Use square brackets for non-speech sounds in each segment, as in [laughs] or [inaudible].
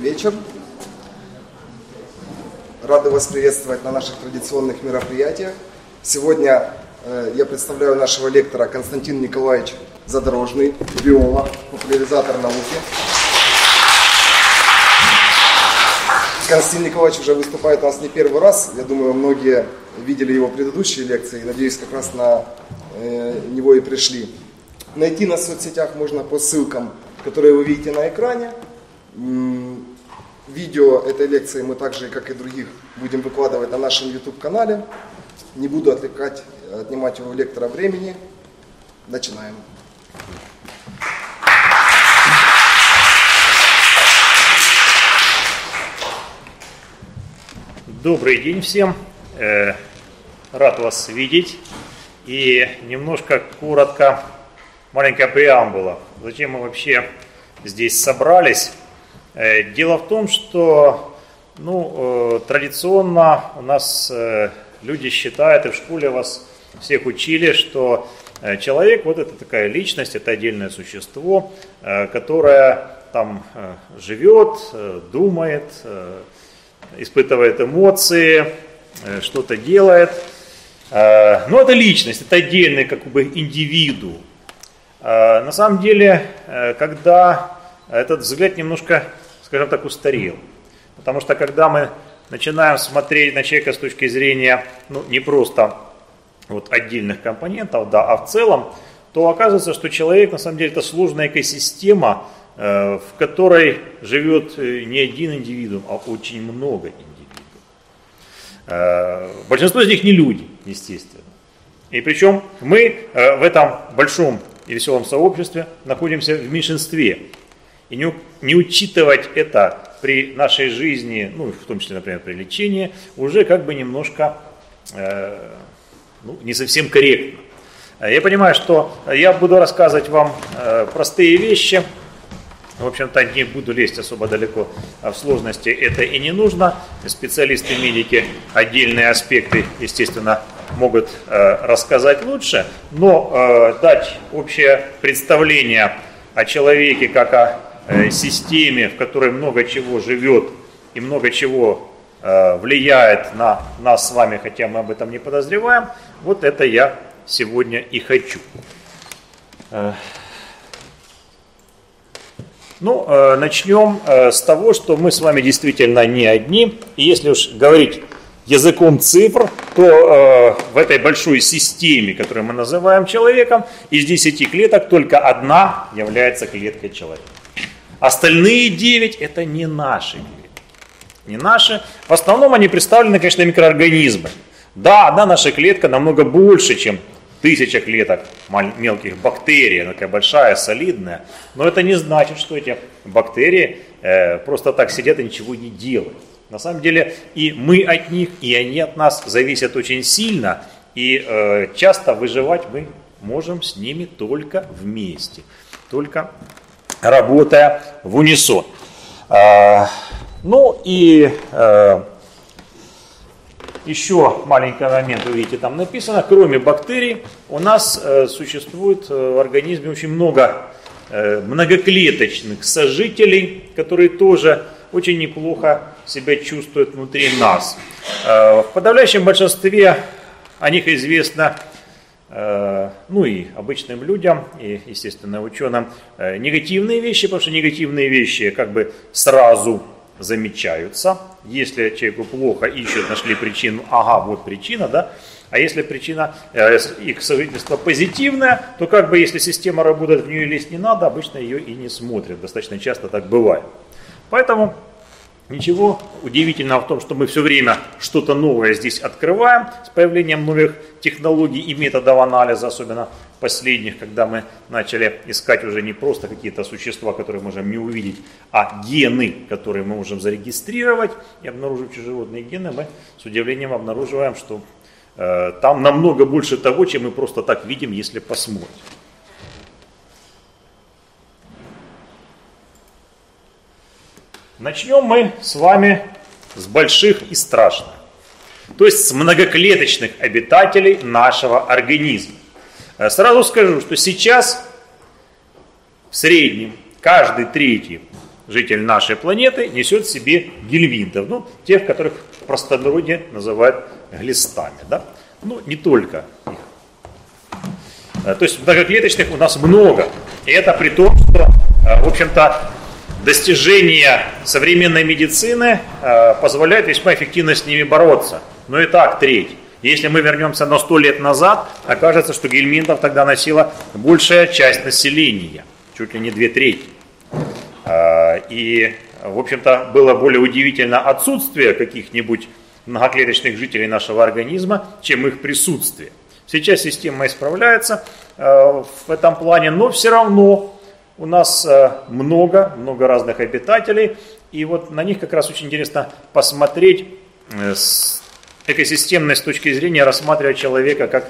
вечер. Рады вас приветствовать на наших традиционных мероприятиях. Сегодня э, я представляю нашего лектора Константин Николаевич Задорожный, биолог, популяризатор науки. Константин Николаевич уже выступает у нас не первый раз. Я думаю, многие видели его предыдущие лекции и, надеюсь, как раз на э, него и пришли. Найти нас в соцсетях можно по ссылкам, которые вы видите на экране. Видео этой лекции мы также, как и других, будем выкладывать на нашем YouTube-канале. Не буду отвлекать, отнимать у лектора времени. Начинаем. Добрый день всем. Э, рад вас видеть. И немножко коротко, маленькая преамбула. Зачем мы вообще здесь собрались? Э, дело в том, что ну, э, традиционно у нас э, люди считают, и в школе вас всех учили, что человек вот это такая личность, это отдельное существо, которое там живет, думает, испытывает эмоции, что-то делает. Но это личность, это отдельный как бы индивидуум. На самом деле, когда этот взгляд немножко скажем так, устарел. Потому что когда мы начинаем смотреть на человека с точки зрения ну, не просто вот отдельных компонентов, да, а в целом, то оказывается, что человек на самом деле это сложная экосистема, э, в которой живет э, не один индивидуум, а очень много индивидуумов. Э, большинство из них не люди, естественно. И причем мы в этом большом и веселом сообществе находимся в меньшинстве. И не, не учитывать это при нашей жизни, ну, в том числе, например, при лечении, уже как бы немножко э, ну, не совсем корректно. Я понимаю, что я буду рассказывать вам э, простые вещи, в общем-то, не буду лезть особо далеко в сложности, это и не нужно. Специалисты, медики отдельные аспекты, естественно, могут э, рассказать лучше, но э, дать общее представление о человеке как о системе, в которой много чего живет и много чего э, влияет на нас с вами, хотя мы об этом не подозреваем, вот это я сегодня и хочу. Э, ну, начнем с того, что мы с вами действительно не одни. И если уж говорить языком цифр, то в этой большой системе, которую мы называем человеком, из 10 клеток только одна является клеткой человека. Остальные девять это не наши клетки. Не наши. В основном они представлены, конечно, микроорганизмами. Да, одна наша клетка намного больше, чем тысяча клеток мелких бактерий, она такая большая, солидная. Но это не значит, что эти бактерии э, просто так сидят и ничего не делают. На самом деле и мы от них, и они от нас зависят очень сильно. И э, часто выживать мы можем с ними только вместе. Только работая в унисон. А, ну и э, еще маленький момент, вы видите, там написано, кроме бактерий, у нас э, существует э, в организме очень много многоклеточных сожителей, которые тоже очень неплохо себя чувствуют внутри нас. В подавляющем большинстве о них известно ну и обычным людям, и, естественно, ученым, э, негативные вещи, потому что негативные вещи как бы сразу замечаются. Если человеку плохо ищут, нашли причину, ага, вот причина, да, а если причина э, их свидетельства позитивная, то как бы если система работает, в нее лезть не надо, обычно ее и не смотрят. Достаточно часто так бывает. Поэтому Ничего удивительного в том, что мы все время что-то новое здесь открываем с появлением новых технологий и методов анализа, особенно последних, когда мы начали искать уже не просто какие-то существа, которые можем не увидеть, а гены, которые мы можем зарегистрировать и обнаруживать животные гены, мы с удивлением обнаруживаем, что э, там намного больше того, чем мы просто так видим, если посмотрим. Начнем мы с вами с больших и страшных, то есть с многоклеточных обитателей нашего организма. Э, сразу скажу, что сейчас в среднем каждый третий житель нашей планеты несет в себе гельминтов, ну, тех, которых в простонародье называют глистами. Да? Ну, не только их. Э, то есть многоклеточных у нас много. И это при том, что, э, в общем-то, достижения современной медицины э, позволяют весьма эффективно с ними бороться. Но и так треть. Если мы вернемся на 100 лет назад, окажется, что гельминтов тогда носила большая часть населения, чуть ли не две трети. И, в общем-то, было более удивительно отсутствие каких-нибудь многоклеточных жителей нашего организма, чем их присутствие. Сейчас система исправляется э, в этом плане, но все равно у нас э, много, много разных обитателей, и вот на них как раз очень интересно посмотреть э, с экосистемной с точки зрения, рассматривать человека как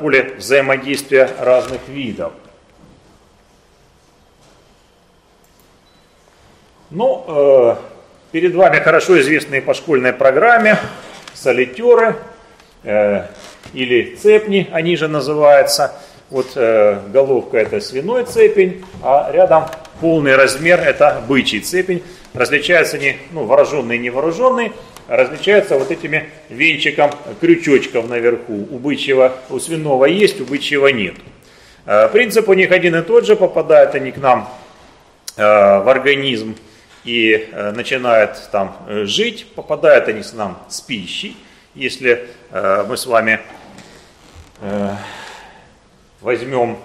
поле взаимодействия разных видов. Ну, перед вами хорошо известные по школьной программе солитеры, или цепни, они же называются. Вот э, головка это свиной цепень, а рядом полный размер это бычий цепень. Различаются они, ну, вооруженные и невооруженные, различаются вот этими венчиком крючочков наверху. У бычьего, у свиного есть, у бычьего нет. Э, принцип у них один и тот же, попадают они к нам э, в организм и э, начинают там э, жить, попадают они с нам с пищей. Если э, мы с вами Э, возьмем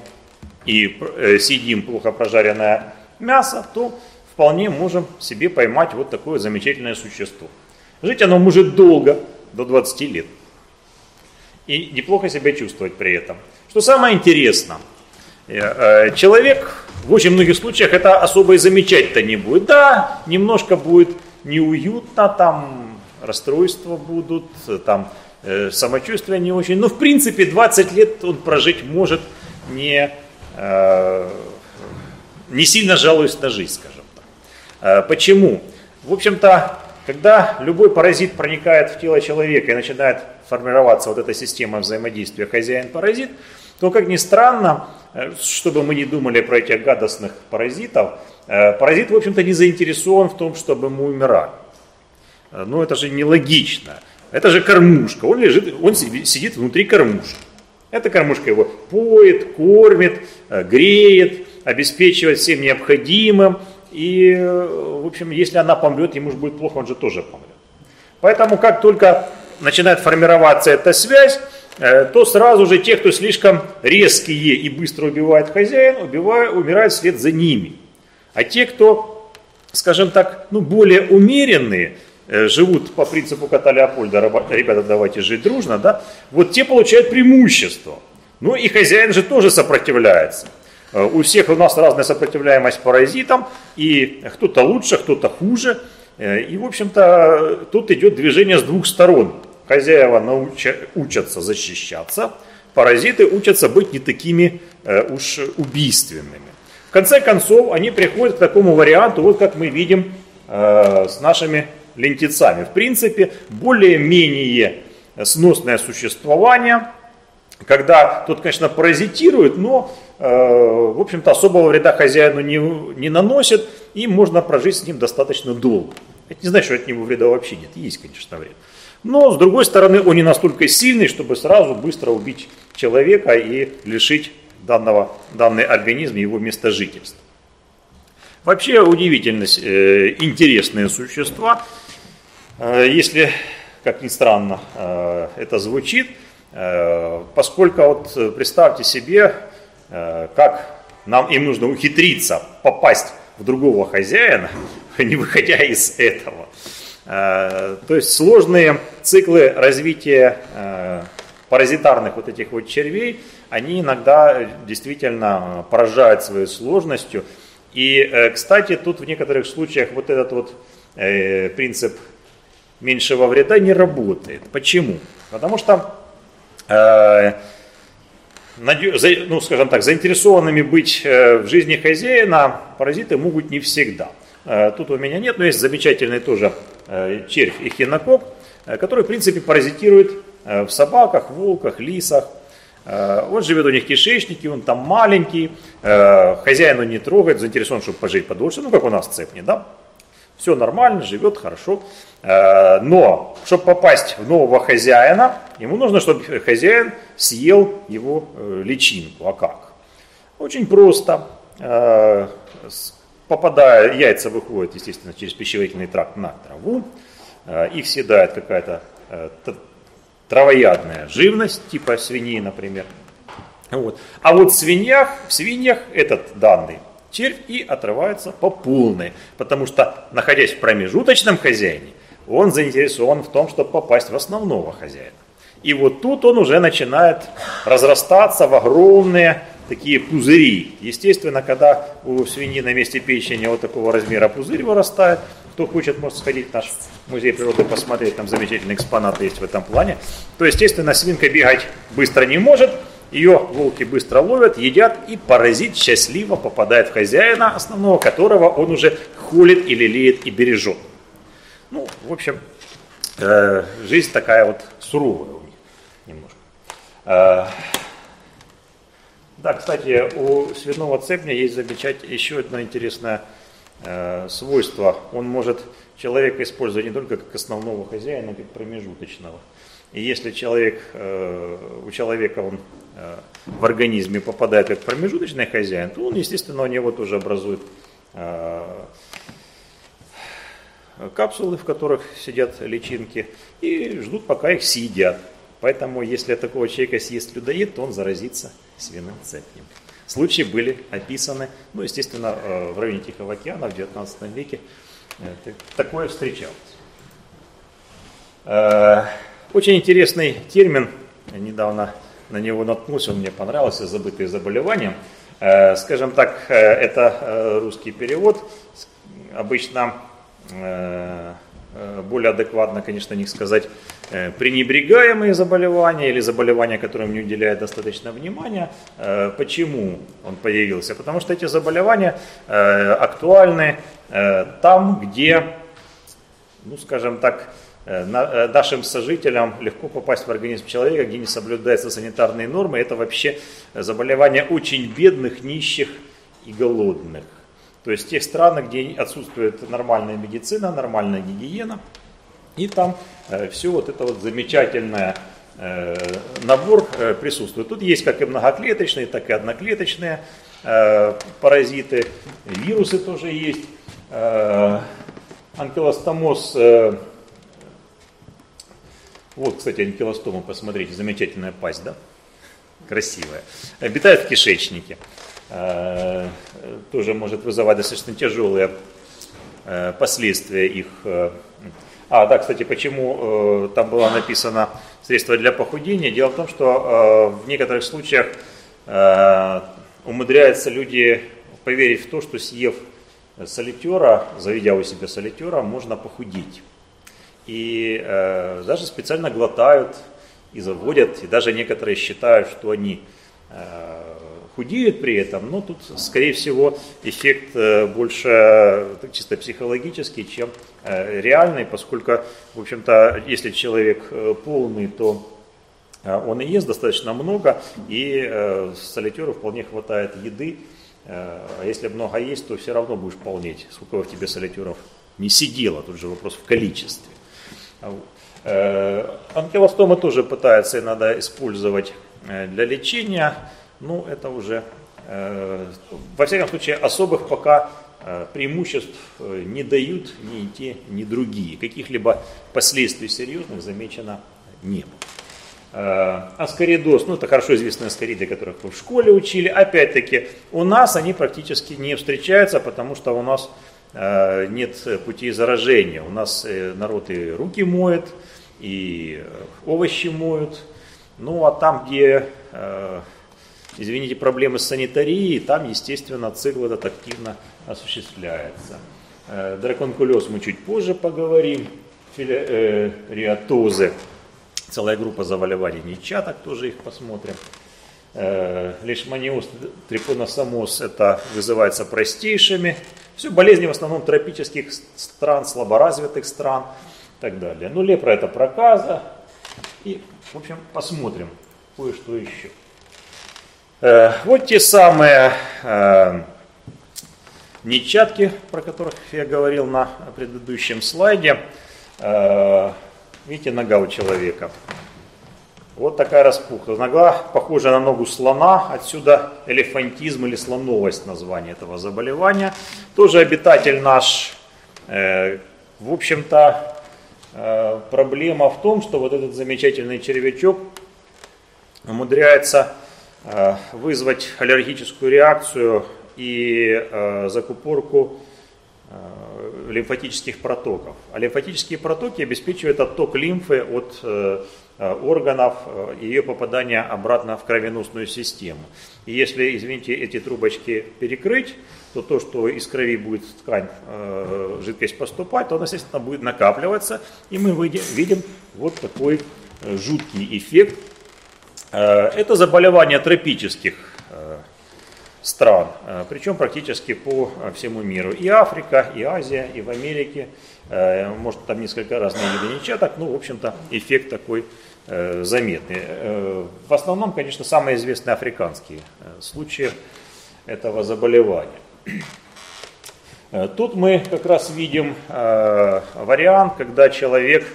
и э, съедим плохо прожаренное мясо, то вполне можем себе поймать вот такое замечательное существо. Жить оно может долго, до 20 лет. И неплохо себя чувствовать при этом. Что самое интересное, э, человек в очень многих случаях это особо и замечать-то не будет. Да, немножко будет неуютно, там расстройства будут, там Э, самочувствие не очень. Но в принципе 20 лет он прожить может, не, э, не сильно жалуясь на жизнь, скажем так. Э, почему? В общем-то, когда любой паразит проникает в тело человека и начинает формироваться вот эта система взаимодействия хозяин-паразит, то, как ни странно, чтобы мы не думали про этих гадостных паразитов, паразит, в общем-то, не заинтересован в том, чтобы мы умирали. Ну, это же нелогично. Это же кормушка. Он лежит, он сидит внутри кормушки. Эта кормушка его поет, кормит, э, греет, обеспечивает всем необходимым. И, э, в общем, если она помрет, ему же будет плохо, он же тоже помрет. Поэтому, как только начинает формироваться эта связь, э, то сразу же те, кто слишком резкие и быстро убивает хозяин, убивают, умирают вслед за ними. А те, кто, скажем так, ну, более умеренные, живут по принципу кота Леопольда, ребята, давайте жить дружно, да, вот те получают преимущество. Ну и хозяин же тоже сопротивляется. Э, у всех у нас разная сопротивляемость паразитам, и кто-то лучше, кто-то хуже. Э, и, в общем-то, тут идет движение с двух сторон. Хозяева науча, учатся защищаться, паразиты учатся быть не такими уж убийственными. В конце концов, они приходят к такому варианту, вот как мы видим с нашими лентицами. В принципе, более-менее сносное существование, когда тот, конечно, паразитирует, но, э, в общем-то, особого вреда хозяину не, не наносит, и можно прожить с ним достаточно долго. Это не значит, что от него вреда вообще нет. Есть, конечно, вред. Но, с другой стороны, он не настолько сильный, чтобы сразу быстро убить человека и лишить данного, данный организм его места жительства. Вообще удивительность, э, интересные существа. Э, если, как ни странно, э, это звучит, э, поскольку вот представьте себе, как нам им нужно ухитриться попасть в другого хозяина, [laughs] не выходя из этого. То есть сложные циклы развития паразитарных вот этих вот червей, они иногда действительно поражают своей сложностью. И, кстати, тут в некоторых случаях вот этот вот принцип меньшего вреда не работает. Почему? Потому что, э, ну, скажем так, заинтересованными быть э, в жизни хозяина паразиты могут не всегда. Э, тут у меня нет, но есть замечательный тоже э, червь эхинокок, э, который, в принципе, паразитирует э, в собаках, волках, лисах. Вот живет у них кишечники, он там маленький, хозяин он не трогает, заинтересован, чтобы пожить подольше, ну как у нас в цепне, да? Все нормально, живет хорошо. Но, чтобы попасть в нового хозяина, ему нужно, чтобы хозяин съел его личинку. А как? Очень просто. Попадая, яйца выходят, естественно, через пищеварительный тракт на траву. Их съедает какая-то травоядная живность, типа свиньи, например. Вот. А вот в свиньях, в свиньях этот данный червь и отрывается по полной, потому что, находясь в промежуточном хозяине, он заинтересован в том, чтобы попасть в основного хозяина. И вот тут он уже начинает разрастаться в огромные такие пузыри. Естественно, когда у свиньи на месте печени вот такого размера пузырь вырастает, кто хочет, может сходить в наш музей природы, посмотреть, там замечательные экспонаты есть в этом плане. То, естественно, свинка бегать быстро не может, ее волки быстро ловят, едят, и паразит счастливо попадает в хозяина основного, которого он уже холит и лелеет и бережет. Ну, в общем, э, жизнь такая вот суровая у них немножко. Э, да, кстати, у свиного цепня есть замечать еще одно интересное э, свойство. Он может человека использовать не только как основного хозяина, но и как промежуточного. И если человек, э, у человека он в организме попадает как промежуточный хозяин, то он, естественно, у него тоже образует э, капсулы, в которых сидят личинки, и ждут, пока их съедят. Поэтому, если такого человека съест людоед, то он заразится свиным цепнем. Случаи были описаны, ну, естественно, в районе Тихого океана в 19 веке такое встречалось. Очень интересный термин, недавно на него наткнулся, он мне понравился, забытые заболевания. Э, скажем так, э, это э, русский перевод. Обычно более адекватно, конечно, не сказать пренебрегаемые заболевания или заболевания, которым не уделяют достаточно внимания. Почему он появился? Потому что эти заболевания актуальны там, где, ну скажем так, нашим сожителям легко попасть в организм человека, где не соблюдаются санитарные нормы. Это вообще заболевание очень бедных, нищих и голодных. То есть тех странах, где отсутствует нормальная медицина, нормальная гигиена, и там э, все вот это вот замечательное набор присутствует. Тут есть как и многоклеточные, так и одноклеточные паразиты, вирусы тоже есть. Анкилостомоз вот, кстати, анкилостома, посмотрите, замечательная пасть, да? Красивая. Обитает в кишечнике. Э, тоже может вызывать достаточно тяжелые э, последствия их. Э. А, да, кстати, почему там было написано средство для похудения? Дело в том, что в некоторых случаях умудряются люди поверить в то, что съев солитера, заведя у себя солитера, можно похудеть и э, даже специально глотают и заводят, и даже некоторые считают, что они э, худеют при этом, но тут, скорее всего, эффект э, больше э, чисто психологический, чем э, реальный, поскольку, в общем-то, если человек э, полный, то э, он и ест достаточно много, и э, солитеру вполне хватает еды, а если много есть, то все равно будешь полнеть, сколько в тебе солитеров не сидело, тут же вопрос в количестве. Э, Анкилостомы тоже пытаются иногда использовать э, для лечения, но это уже, э, во всяком случае, особых пока преимуществ не дают ни те, ни другие. Каких-либо последствий серьезных замечено не было. Аскоридоз, ну это хорошо известные аскориды, которых вы в школе учили. Опять-таки, у нас они практически не встречаются, потому что у нас нет путей заражения. У нас э, народ и руки моет, и овощи моют. Ну а там, где, э, извините, проблемы с санитарией, там, естественно, цикл этот активно осуществляется. Драконкулез мы чуть позже поговорим. Филиатозы, целая группа заболеваний нечаток, тоже их посмотрим. Лишманиоз, трипоносомоз, это вызывается простейшими все болезни в основном тропических стран, слаборазвитых стран и так далее. Ну, лепра это проказа. И, в общем, посмотрим кое-что еще. Э, вот те самые э, про которых я говорил на предыдущем слайде. Э, видите, нога у человека. Вот такая распухлая. Нога похожа на ногу слона, отсюда элефантизм или слоновость название этого заболевания. Тоже обитатель наш, э, в общем-то, э, проблема в том, что вот этот замечательный червячок умудряется э, вызвать аллергическую реакцию и э, закупорку э, лимфатических протоков. А лимфатические протоки обеспечивают отток лимфы от Э, органов и э, ее попадания обратно в кровеносную систему. И если, извините, эти трубочки перекрыть, то то, что из крови будет в ткань э, жидкость поступать, то она, естественно, будет накапливаться, и мы видим вот такой жуткий эффект. Это заболевание тропических стран, причем практически по всему миру. И Африка, и Азия, и в Америке, может там несколько разных нечаток, ну, в общем-то, эффект такой Э, заметны. Э, в основном, конечно, самые известные африканские э, случаи этого заболевания. Тут мы как раз видим вариант, когда человек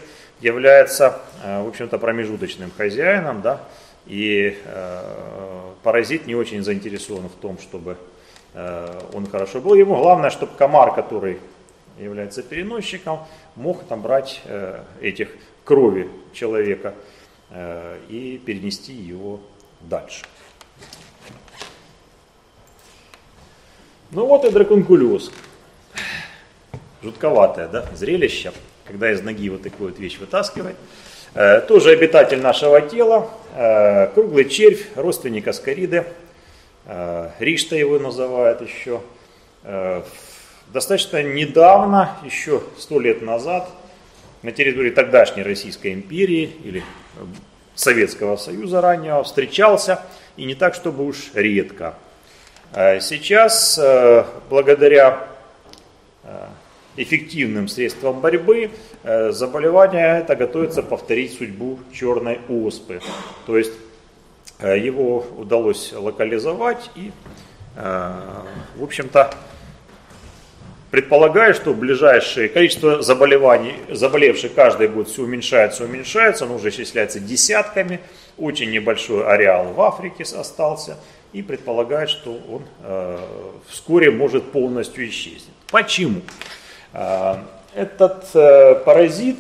является, в общем-то, промежуточным хозяином, да, и паразит не очень заинтересован в том, чтобы он хорошо был. Ему главное, чтобы комар, который является переносчиком, мог там брать этих крови человека Э, и перенести его дальше. Ну вот и драконкулез. Жутковатое, да, зрелище, когда из ноги вот такую вот вещь вытаскивает. Э, тоже обитатель нашего тела, э, круглый червь, родственник аскариды, Ришта его называют еще. Достаточно недавно, еще сто лет назад, на территории тогдашней Российской империи или Советского Союза раннего встречался, и не так, чтобы уж редко. А сейчас, э, благодаря э, эффективным средствам борьбы, э, заболевание это готовится повторить судьбу черной оспы. То есть его удалось локализовать и, в общем-то, предполагаю, что ближайшее количество заболеваний, заболевших каждый год все уменьшается, уменьшается, оно уже исчисляется десятками, очень небольшой ареал в Африке остался, и предполагает, что он э, вскоре может полностью исчезнуть. Почему? Э, этот э, паразит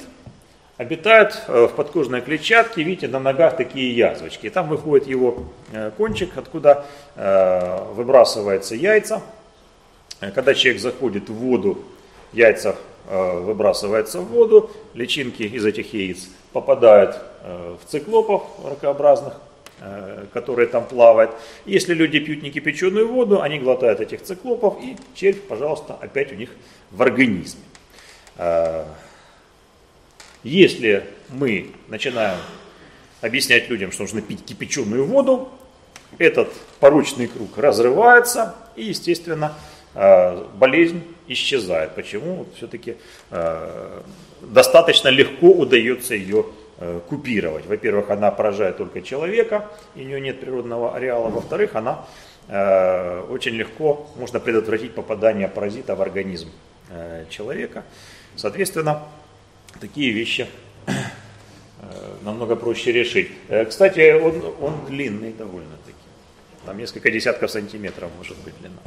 обитает э, в подкожной клетчатке, видите, на ногах такие язвочки. Там выходит его э, кончик, откуда э, выбрасываются яйца, когда человек заходит в воду, яйца э, выбрасываются в воду, личинки из этих яиц попадают э, в циклопов ракообразных, которые там плавают. Если люди пьют некипяченую воду, они глотают этих циклопов, и червь, пожалуйста, опять у них в организме. Если мы начинаем объяснять людям, что нужно пить кипяченую воду, этот порочный круг разрывается, и, естественно, Э, болезнь исчезает. Почему? Все-таки э, достаточно легко удается ее э, купировать. Во-первых, она поражает только человека, и у нее нет природного ареала. Во-вторых, она очень легко можно предотвратить попадание паразита в организм человека. Соответственно, такие вещи намного проще решить. Кстати, он, он длинный довольно-таки. Там несколько десятков сантиметров может быть длина.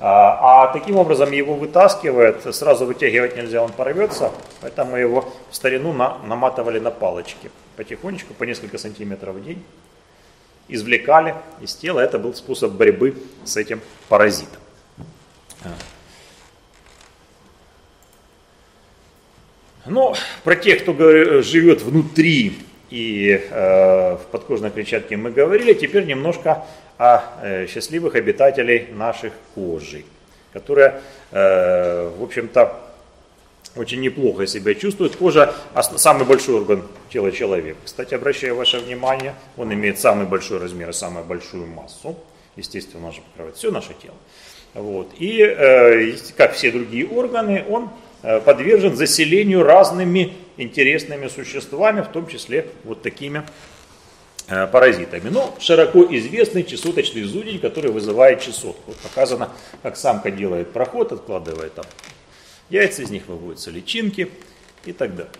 А, а таким образом его вытаскивает, сразу вытягивать нельзя, он порвется, поэтому его в старину на, наматывали на палочки. Потихонечку, по несколько сантиметров в день извлекали из тела. Это был способ борьбы с этим паразитом. Ну, про тех, кто живет внутри и э, в подкожной клетчатке мы говорили, теперь немножко о э, счастливых обитателей наших кожи, которые, э, в общем-то, очень неплохо себя чувствуют. Кожа – самый большой орган тела человека. Кстати, обращаю ваше внимание, он имеет самый большой размер и самую большую массу. Естественно, он же покрывает все наше тело. Вот. И, э, как все другие органы, он подвержен заселению разными интересными существами, в том числе вот такими э, паразитами. Ну, широко известный чесоточный зудень, который вызывает чесотку. Показано, как самка делает проход, откладывает там яйца, из них выводятся личинки и так далее.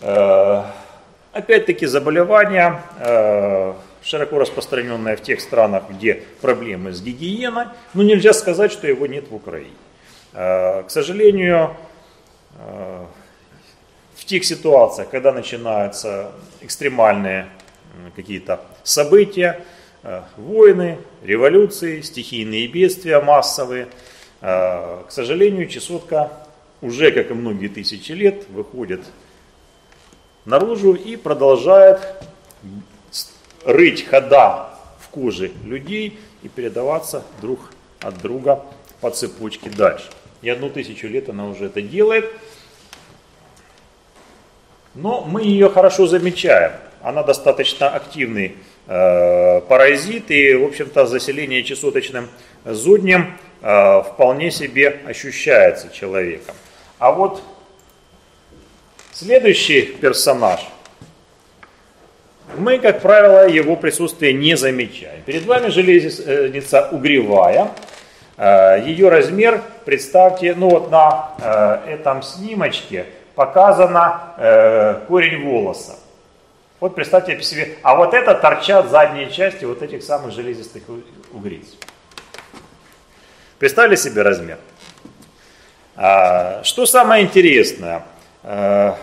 Э, опять-таки заболевания, э, широко распространенное в тех странах, где проблемы с гигиеной, но нельзя сказать, что его нет в Украине. К сожалению, в тех ситуациях, когда начинаются экстремальные какие-то события, э, войны, революции, стихийные бедствия массовые, э, к сожалению, чесотка уже, как и многие тысячи лет, выходит наружу и продолжает рыть хода в коже людей и передаваться друг от друга по цепочке дальше. Не одну тысячу лет она уже это делает. Но мы ее хорошо замечаем. Она достаточно активный э, паразит, и, в общем-то, заселение чесоточным зуднем э, вполне себе ощущается человеком. А вот следующий персонаж, мы, как правило, его присутствие не замечаем. Перед вами железница угревая. Э, ее размер, представьте, ну вот на э, этом снимочке – показано э, корень волоса. Вот представьте себе, а вот это торчат задние части вот этих самых железистых угриц. Представили себе размер? А, что самое интересное? А,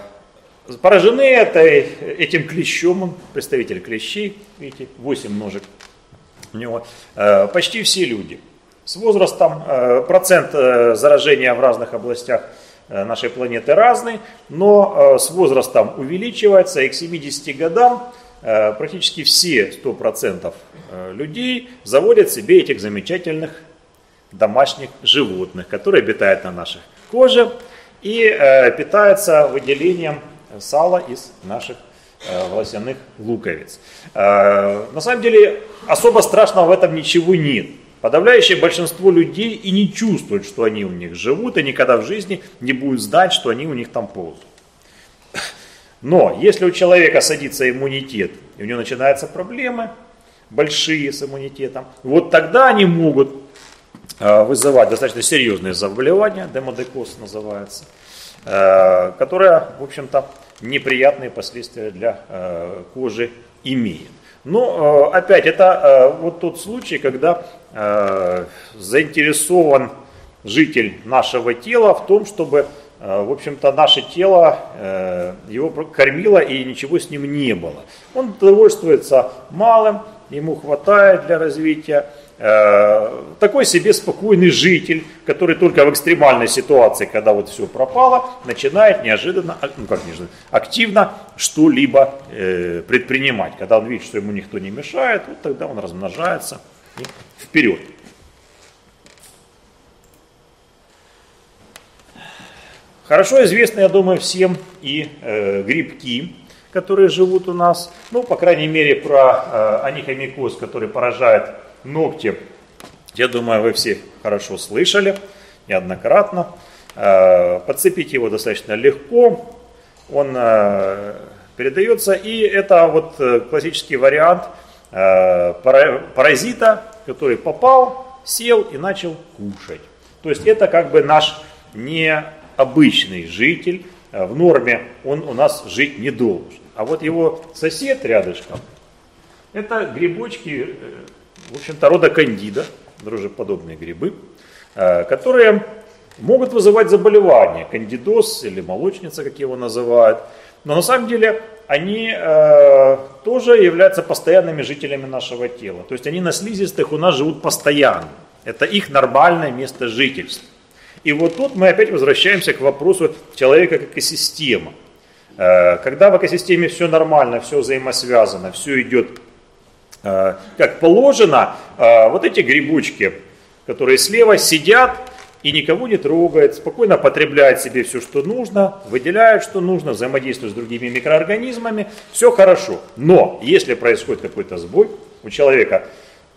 поражены этой, этим клещом, он представитель клещей, видите, 8 ножек у него, а, почти все люди. С возрастом а, процент а, заражения в разных областях Э, нашей планеты разный, но э, с возрастом увеличивается, и к 70 годам э, практически все 100% людей заводят себе этих замечательных домашних животных, которые обитают на нашей коже и питаются выделением сала из наших волосяных луковиц. На самом деле особо страшного в этом ничего нет. Подавляющее большинство людей и не чувствуют, что они у них живут, и никогда в жизни не будут знать, что они у них там ползают. Но если у человека садится иммунитет, и у него начинаются проблемы, большие с иммунитетом, вот тогда они могут э, вызывать достаточно серьезные заболевания, демодекоз называется, э, которые, в общем-то, неприятные последствия для э, кожи имеет. Но опять, это вот тот случай, когда заинтересован житель нашего тела в том, чтобы, э, в общем-то, наше тело э, его кормило и ничего с ним не было. Он довольствуется малым, ему хватает для развития. Такой себе спокойный житель, который только в экстремальной ситуации, когда вот все пропало, начинает неожиданно, ну как неожиданно, активно что-либо предпринимать. Когда он видит, что ему никто не мешает, вот тогда он размножается вперед. Хорошо известны, я думаю, всем и э, грибки, которые живут у нас. Ну, по крайней мере, про э, аникомикоз, который поражает ногти, я думаю, вы все хорошо слышали неоднократно. Э, подцепить его достаточно легко, он э, передается, и это вот э, классический вариант э, паразита, который попал, сел и начал кушать. То есть это как бы наш необычный житель, э, в норме он у нас жить не должен. А вот его сосед рядышком, это грибочки, э, в общем-то, рода кандида, дрожжеподобные грибы, э, которые могут вызывать заболевания, кандидоз или молочница, как его называют. Но на самом деле они э, тоже являются постоянными жителями нашего тела. То есть они на слизистых у нас живут постоянно. Это их нормальное место жительства. И вот тут мы опять возвращаемся к вопросу человека как экосистема. Э, когда в экосистеме все нормально, все взаимосвязано, все идет э, как положено, э, вот эти грибочки, которые слева сидят, и никого не трогает, спокойно потребляет себе все, что нужно, выделяет, что нужно, взаимодействует с другими микроорганизмами, все хорошо. Но если происходит какой-то сбой, у человека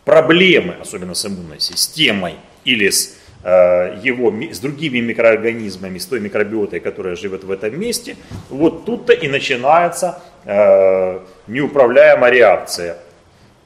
проблемы, особенно с иммунной системой или с э, его, с другими микроорганизмами, с той микробиотой, которая живет в этом месте, вот тут-то и начинается э, неуправляемая реакция.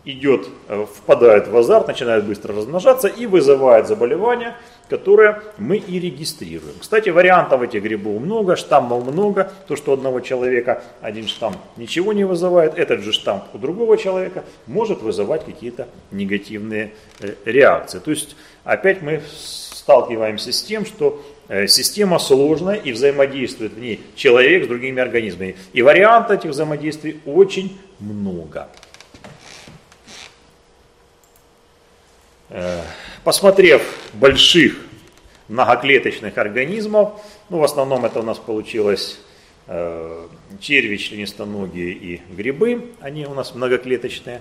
Идет, э, впадает в азарт, начинает быстро размножаться и вызывает заболевание, которое мы и регистрируем. Кстати, вариантов этих грибов много, штаммов много. То, что у одного человека один штамм ничего не вызывает, этот же штамм у другого человека может вызывать какие-то негативные э, реакции. То есть опять мы сталкиваемся с тем, что Э, система сложная и взаимодействует в ней человек с другими организмами. И вариантов этих взаимодействий очень много. Посмотрев больших многоклеточных организмов, ну в основном это у нас получилось э, черви, членистоногие и грибы, они у нас многоклеточные,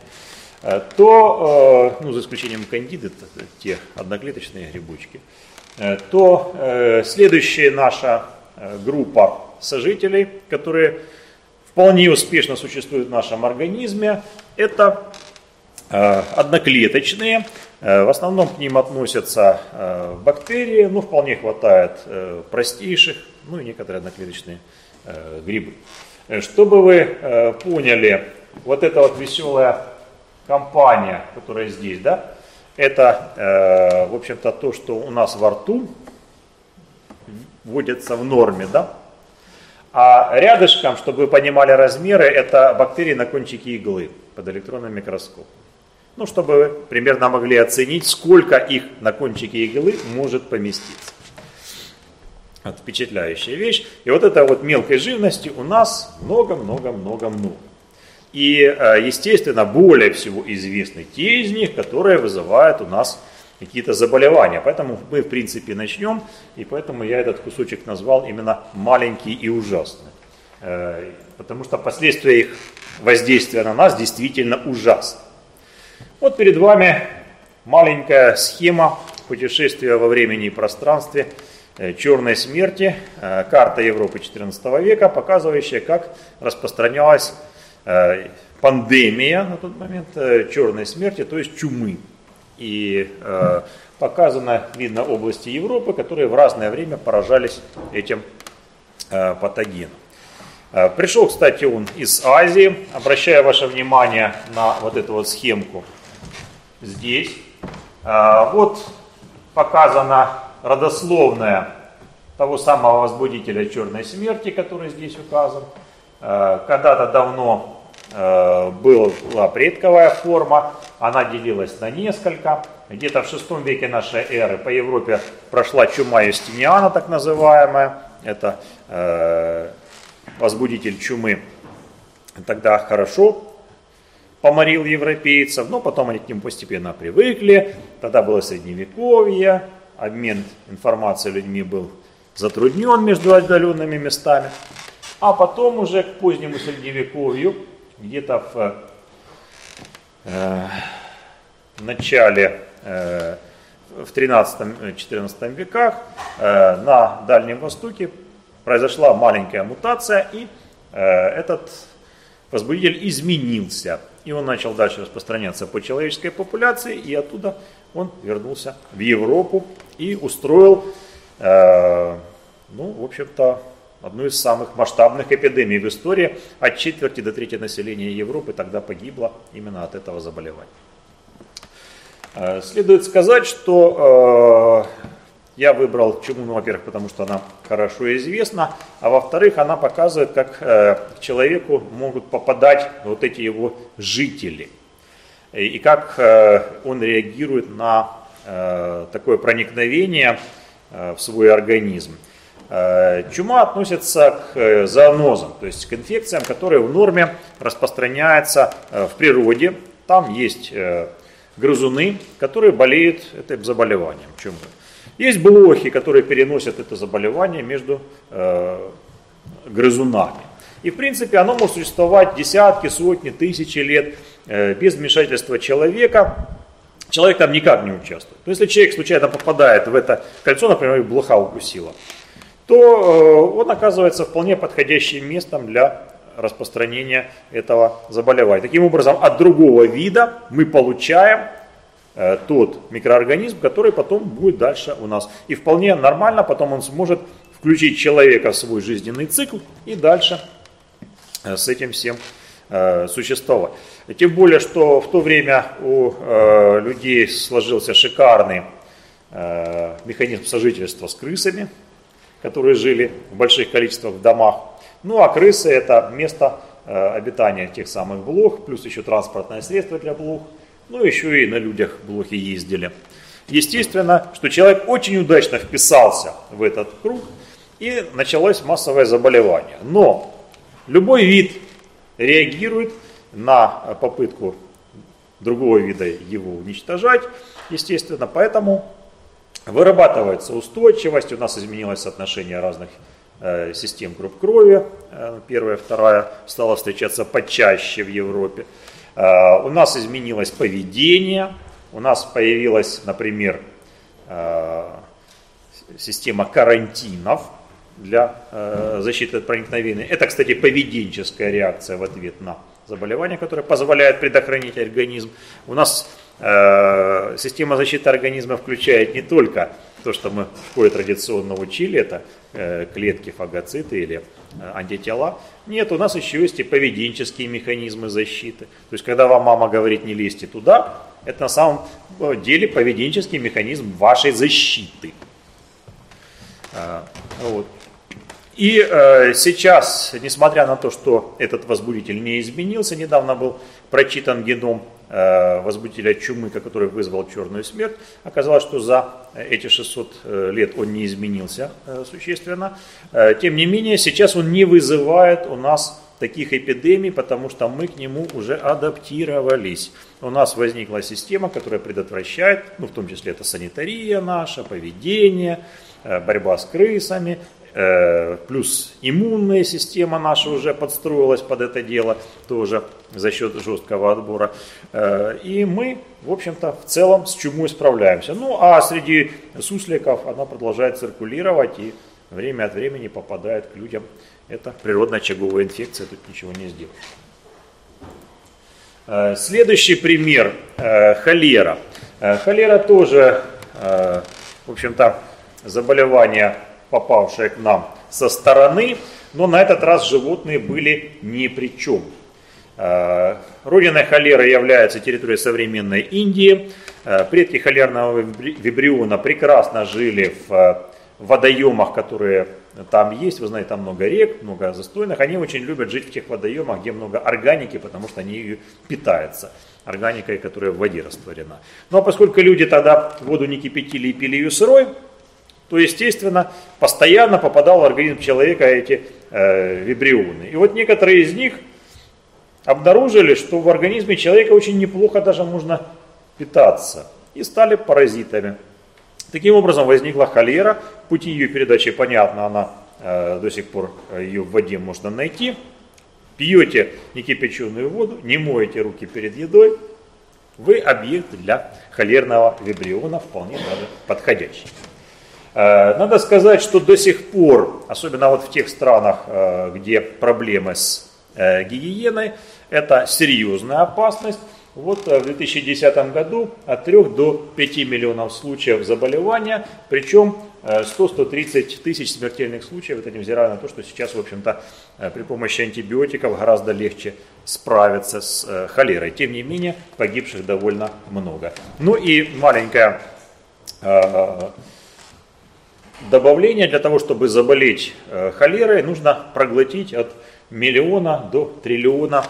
то, ну за исключением кандиды, те одноклеточные грибочки, Э, то э, следующая наша э, группа сожителей, которые вполне успешно существуют в нашем организме, это одноклеточные. В основном к ним относятся бактерии, ну вполне хватает простейших, ну и некоторые одноклеточные грибы. Чтобы вы поняли, вот эта вот веселая компания, которая здесь, да, это, э, в общем-то, то, что у нас во рту вводится в норме, да? А рядышком, чтобы вы понимали размеры, это бактерии на кончике иглы под электронным микроскопом. Ну, чтобы примерно могли оценить, сколько их на кончике иглы может поместиться. Вот впечатляющая вещь. И вот этой вот мелкой живности у нас много-много-много-много. И, э, естественно, более всего известны те из них, которые вызывают у нас какие-то заболевания. Поэтому мы, в принципе, начнем, и поэтому я этот кусочек назвал именно маленький и ужасный. Э, потому что последствия их воздействия на нас действительно ужасны. Вот перед вами маленькая схема путешествия во времени и пространстве э, черной смерти, карта Европы XIV века, показывающая, как распространялась Э, пандемия на тот момент э, черной смерти, то есть чумы. И э, показано, видно, области Европы, которые в разное время поражались этим патогеном. Пришел, кстати, он из Азии. Обращаю ваше внимание на вот эту вот схемку здесь. Вот показана родословная того самого возбудителя черной смерти, который здесь указан. Когда-то давно Э, была предковая форма, она делилась на несколько. Где-то в шестом веке нашей эры по Европе прошла чума Юстиниана, так называемая. Это э, возбудитель чумы. Тогда хорошо поморил европейцев, но потом они к ним постепенно привыкли. Тогда было средневековье, обмен информацией людьми был затруднен между отдаленными местами. А потом уже к позднему средневековью где-то в э, начале, э, в 13-14 веках э, на Дальнем Востоке произошла маленькая мутация, и э, этот возбудитель изменился. И он начал дальше распространяться по человеческой популяции, и оттуда он вернулся в Европу и устроил, э, ну, в общем-то, одну из самых масштабных эпидемий в истории. От четверти до трети населения Европы тогда погибло именно от этого заболевания. Э, следует сказать, что э, я выбрал чуму, ну, во-первых, потому что она хорошо известна, а во-вторых, она показывает, как э, к человеку могут попадать вот эти его жители. И как он реагирует на такое проникновение в свой организм. Э, чума относится к э, зоонозам, то есть к инфекциям, которые в норме распространяются э, в природе. Там есть грызуны, которые болеют этим заболеванием чумы. Есть блохи, которые переносят это заболевание между грызунами. И в принципе оно может существовать десятки, сотни, тысячи лет без вмешательства человека. Человек там никак не участвует. Но если человек случайно попадает в это кольцо, например, блоха укусила, то э, он оказывается вполне подходящим местом для распространения этого заболевания. Таким образом, от другого вида мы получаем э, тот микроорганизм, который потом будет дальше у нас. И вполне нормально потом он сможет включить человека в свой жизненный цикл и дальше с этим всем существовать. Тем более, что в то время у людей сложился шикарный механизм сожительства с крысами, которые жили в больших количествах в домах. Ну а крысы это место обитания тех самых блох, плюс еще транспортное средство для блох, ну еще и на людях блохи ездили. Естественно, что человек очень удачно вписался в этот круг, и началось массовое заболевание. Но любой вид реагирует на попытку другого вида его уничтожать, естественно, поэтому вырабатывается устойчивость, у нас изменилось соотношение разных э, систем групп крови, э, первая, вторая стала встречаться почаще в Европе, у нас изменилось поведение, у нас появилась, например, э, система карантинов для э, защиты от проникновения. Это, кстати, поведенческая реакция в ответ на заболевание, которое позволяет предохранить организм. У нас э, система защиты организма включает не только то, что мы в школе традиционно учили, это клетки, фагоциты или антитела. Нет, у нас еще есть и поведенческие механизмы защиты. То есть, когда вам мама говорит не лезьте туда, это на самом деле поведенческий механизм вашей защиты. А, вот. И э, сейчас, несмотря на то, что этот возбудитель не изменился, недавно был прочитан геном э, возбудителя чумы, который вызвал черную смерть, оказалось, что за эти 600 э, лет он не изменился э, существенно. Э, тем не менее, сейчас он не вызывает у нас таких эпидемий, потому что мы к нему уже адаптировались. У нас возникла система, которая предотвращает, ну в том числе это санитария наша, поведение, э, борьба с крысами, э, плюс иммунная система наша уже подстроилась под это дело, тоже за счет жесткого отбора. Э, и мы, в общем-то, в целом с чумой справляемся. Ну а среди сусликов она продолжает циркулировать и время от времени попадает к людям это природная очаговая инфекция, тут ничего не сделаешь. Э, следующий пример э, – холера. Э, холера тоже, в общем-то, заболевание, попавшее к нам со стороны, но на этот раз животные были ни при чем. Родиной холеры является территория современной Индии. Предки холерного вибриона прекрасно жили в водоемах, которые там есть, вы знаете, там много рек, много застойных. Они очень любят жить в тех водоемах, где много органики, потому что они ее питаются органикой, которая в воде растворена. Ну а поскольку люди тогда воду не кипятили и пили ее сырой, то, естественно, постоянно попадал в организм человека эти э, вибрионы. И вот некоторые из них обнаружили, что в организме человека очень неплохо даже можно питаться. И стали паразитами. Таким образом возникла холера, пути ее передачи понятно, она э, до сих пор э, ее в воде можно найти. Пьете некипяченую воду, не моете руки перед едой, вы объект для холерного вибриона вполне даже подходящий. Э, надо сказать, что до сих пор, особенно вот в тех странах, э, где проблемы с гигиеной, это серьезная опасность. Вот э, в 2010 году от 3 до 5 миллионов случаев заболевания, причем 100-130 э, тысяч смертельных случаев, это невзирая на то, что сейчас, в общем-то, э, при помощи антибиотиков гораздо легче справиться с холерой. Тем не менее, погибших довольно много. Ну и маленькое добавление, для того, чтобы заболеть холерой, нужно проглотить от миллиона до триллиона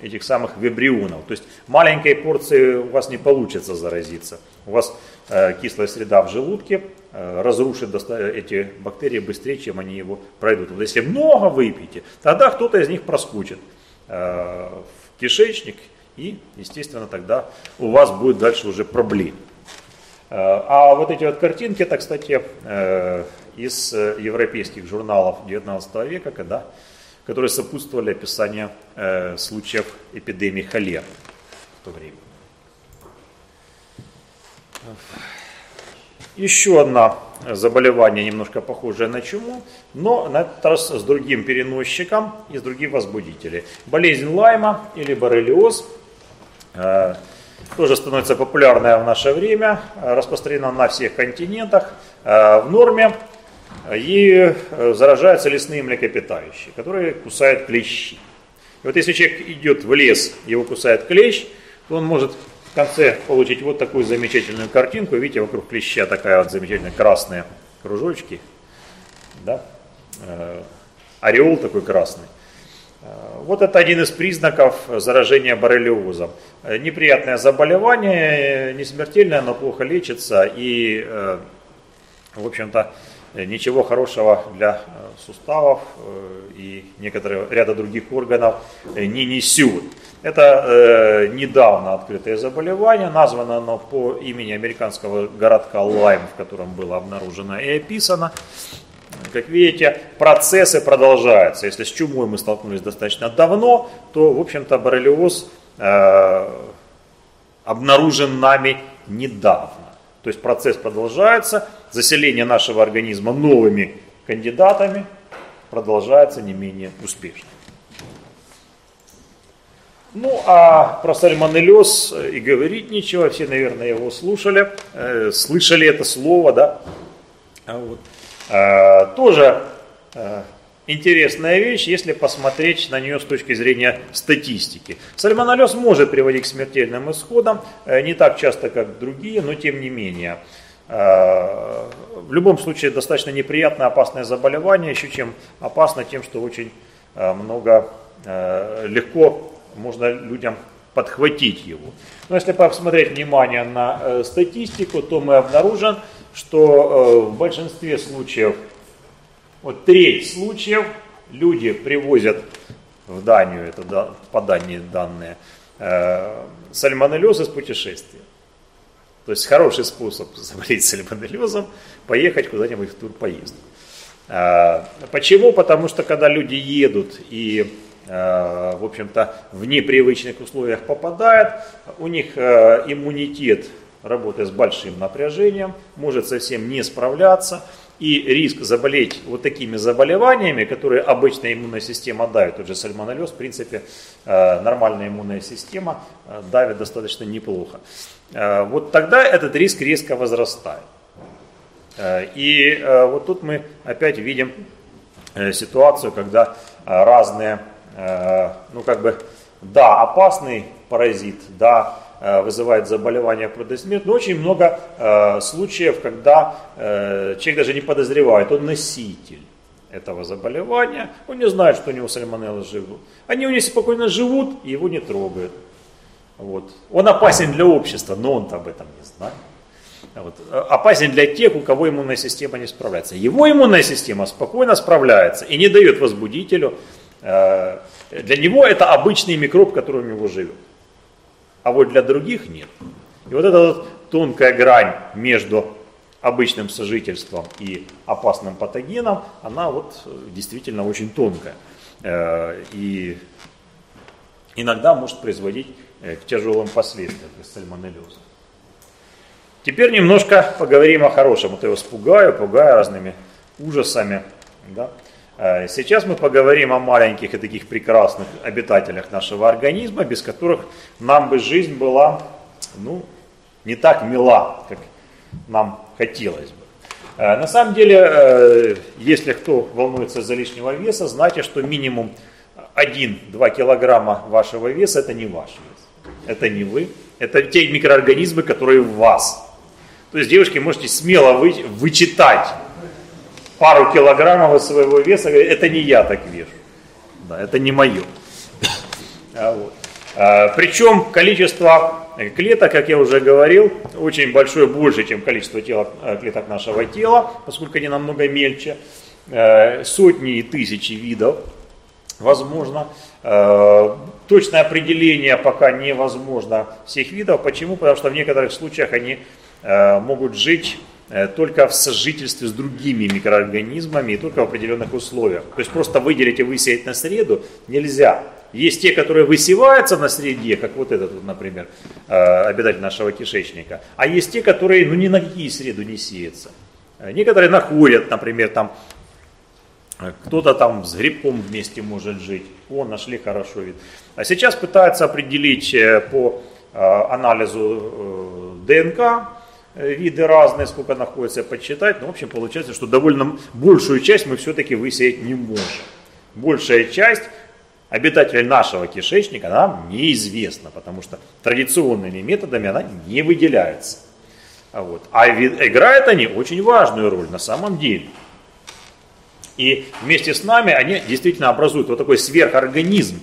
этих самых вибрионов. То есть маленькой порции у вас не получится заразиться. У вас э, кислая среда в желудке э, разрушит эти бактерии быстрее, чем они его пройдут. Вот если много выпьете, тогда кто-то из них проскочит э, в кишечник, и, естественно, тогда у вас будет дальше уже проблемы. Э, а вот эти вот картинки, это, кстати, э, из э, европейских журналов 19 века, когда которые сопутствовали описанию случаев эпидемии холеры в то время. Еще одно заболевание, немножко похожее на чуму, но на этот раз с другим переносчиком и с другим возбудителем. Болезнь Лайма или боррелиоз тоже становится популярная в наше время, распространена на всех континентах. Э, в норме и э, заражаются лесные млекопитающие, которые кусают клещи. И вот если человек идет в лес, его кусает клещ, то он может в конце получить вот такую замечательную картинку. Видите, вокруг клеща такая вот замечательная красные кружочки. Да? Э, ореол такой красный. Э, вот это один из признаков заражения боррелиозом. Э, неприятное заболевание, не смертельное, но плохо лечится и, в общем-то, ничего хорошего для суставов и некоторых ряда других органов не несет. Это э, недавно открытое заболевание, названо оно по имени американского городка Лайм, в котором было обнаружено и описано. Как видите, процессы продолжаются. Если с чумой мы столкнулись достаточно давно, то, в общем-то, боррелиоз э, обнаружен нами недавно. То есть процесс продолжается, заселение нашего организма новыми кандидатами продолжается не менее успешно. Ну, а про сальмонеллез и говорить ничего, все, наверное, его слушали, э, слышали это слово, да. А вот. А, тоже а, интересная вещь, если посмотреть на нее с точки зрения статистики. Сальмонеллез может приводить к смертельным исходам, э, не так часто, как другие, но тем не менее. В любом случае, достаточно неприятное, опасное заболевание, еще чем опасно тем, что очень много легко можно людям подхватить его. Но если посмотреть внимание на э, статистику, то мы обнаружим, что э, в большинстве случаев, вот треть случаев люди привозят в Данию, это по Дании данные, э, сальмонеллез из путешествия. То есть хороший способ [laughs] заболеть сальмонеллезом, поехать куда-нибудь в турпоездку. Э, почему? Потому что когда люди едут и Э, в общем-то, в непривычных условиях попадает, у них иммунитет работает с большим напряжением, может совсем не справляться, и риск заболеть вот такими заболеваниями, которые обычная иммунная система давит, тот же сальмонеллез, в принципе, э, нормальная иммунная система давит достаточно неплохо. Вот тогда этот риск резко возрастает. И вот тут мы опять видим ситуацию, когда разные Э, ну как бы, да, опасный паразит, да, э, вызывает заболевание плодосмерть, но очень много э, случаев, когда э, человек даже не подозревает, он носитель этого заболевания, он не знает, что у него сальмонеллы живут. Они у него спокойно живут, и его не трогают. Вот. Он опасен для общества, но он об этом не знает. Вот. Опасен для тех, у кого иммунная система не справляется. Его иммунная система спокойно справляется и не дает возбудителю Э, для него это обычный микроб, который у него живет. А вот для других нет. И вот эта вот тонкая грань между обычным сожительством и опасным патогеном, она вот действительно очень тонкая. Э, и иногда может производить э, к тяжелым последствиям, то есть сальмонеллеза. Теперь немножко поговорим о хорошем. Вот я вас пугаю, пугаю разными ужасами. Да? Э, сейчас мы поговорим о маленьких и таких прекрасных обитателях нашего организма, без которых нам бы жизнь была ну, не так мила, как нам хотелось бы. Э, на самом деле, э, если кто волнуется за лишнего веса, знайте, что минимум 1-2 килограмма вашего веса это не ваш вес. Это не вы, это те микроорганизмы, которые в вас. То есть, девушки, можете смело вы, вычитать пару килограммов своего веса, это не я так вешу, да, это не мое. А вот. а, причем количество клеток, как я уже говорил, очень большое, больше, чем количество тела, э, клеток нашего тела, поскольку они намного мельче. А, сотни и тысячи видов, возможно. А, точное определение пока невозможно всех видов. Почему? Потому что в некоторых случаях они могут жить Э, только в сожительстве с другими микроорганизмами и только в определенных условиях. То есть просто выделить и высеять на среду нельзя. Есть те, которые высеваются на среде, как вот этот, например, э, обитатель нашего кишечника. А есть те, которые ну, ни на какие среду не сеются. Э, некоторые находят, например, там кто-то там с грибком вместе может жить. О, нашли хорошо вид. А сейчас пытаются определить по анализу ДНК, Э, виды разные, сколько находится, подсчитать. Но, ну, в общем, получается, что довольно большую часть мы все-таки высеять не можем. Большая часть обитателей нашего кишечника нам неизвестна, потому что традиционными методами она не выделяется. А Вот. А играют они очень важную роль на самом деле. И вместе с нами они действительно образуют вот такой сверхорганизм.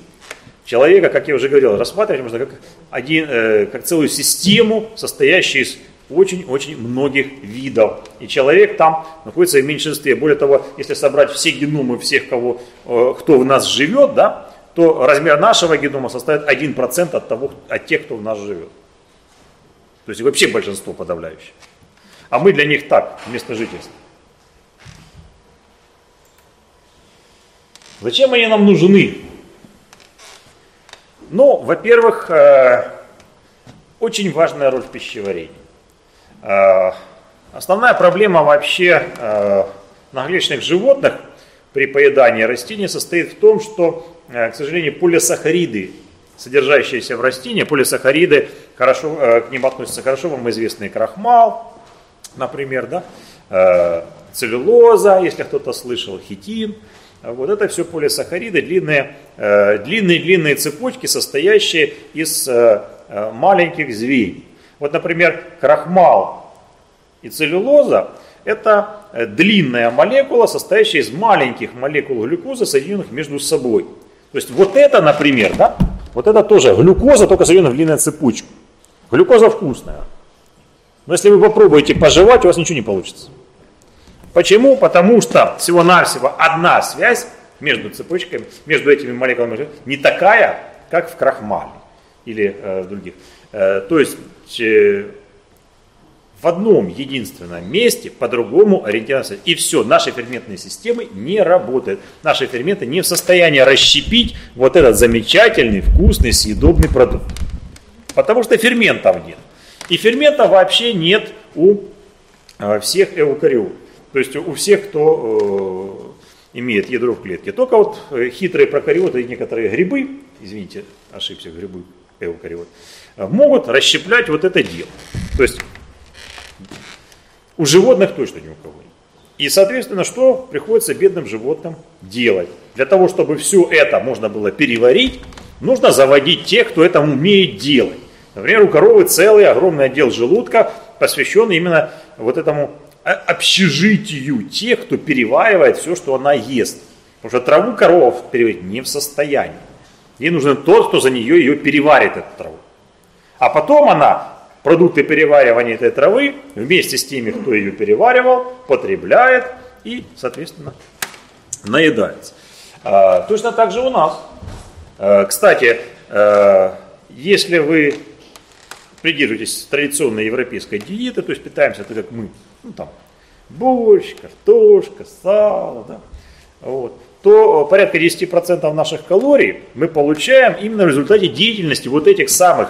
Человека, как я уже говорил, рассматривать можно как, один, э, как целую систему, состоящую из очень-очень многих видов. И человек там находится в меньшинстве. Более того, если собрать все геномы всех, кого, э, кто в нас живет, да, то размер нашего генома составит 1% от, того, от тех, кто в нас живет. То есть вообще большинство подавляющее. А мы для них так, место жительства. Зачем они нам нужны? Ну, во-первых, э, очень важная роль в пищеварении. Э, основная проблема вообще э, многолетних животных при поедании растений состоит в том, что, к сожалению, полисахариды, содержащиеся в растении, полисахариды, хорошо, к ним относятся хорошо вам известный крахмал, например, да, целлюлоза, если кто-то слышал, хитин – вот это все полисахариды, длинные, э, длинные, длинные цепочки, состоящие из э, э, маленьких звеньев. Вот, например, крахмал и целлюлоза – это длинная молекула, состоящая из маленьких молекул глюкозы, соединенных между собой. То есть вот это, например, да, вот это тоже глюкоза, только соединенная в длинную цепочку. Глюкоза вкусная. Но если вы попробуете пожевать, у вас ничего не получится. Почему? Потому что всего-навсего одна связь между цепочками, между этими молекулами не такая, как в крахмале или э, в других. Э, то есть э, в одном единственном месте по-другому ориентироваться. И все, наши ферментные системы не работают. Наши ферменты не в состоянии расщепить вот этот замечательный, вкусный, съедобный продукт. Потому что ферментов нет. И ферментов вообще нет у э, всех эукариот. То есть у всех, кто имеет ядро в клетке. Только вот хитрые прокариоты и некоторые грибы, извините, ошибся, грибы, эукариот, могут расщеплять вот это дело. То есть у животных точно ни у кого нет. И, соответственно, что приходится бедным животным делать? Для того, чтобы все это можно было переварить, нужно заводить тех, кто это умеет делать. Например, у коровы целый огромный отдел желудка, посвященный именно вот этому общежитию тех, кто переваривает все, что она ест. Потому что траву корова переварить не в состоянии. Ей нужен тот, кто за нее ее переварит, эту траву. А потом она продукты переваривания этой травы вместе с теми, кто ее переваривал, потребляет и, соответственно, наедается. А, точно так же у нас. А, кстати, а, если вы придерживаетесь традиционной европейской диеты, то есть питаемся так, как мы ну там, борщ, картошка, сало, да, вот, то порядка 10% наших калорий мы получаем именно в результате деятельности вот этих самых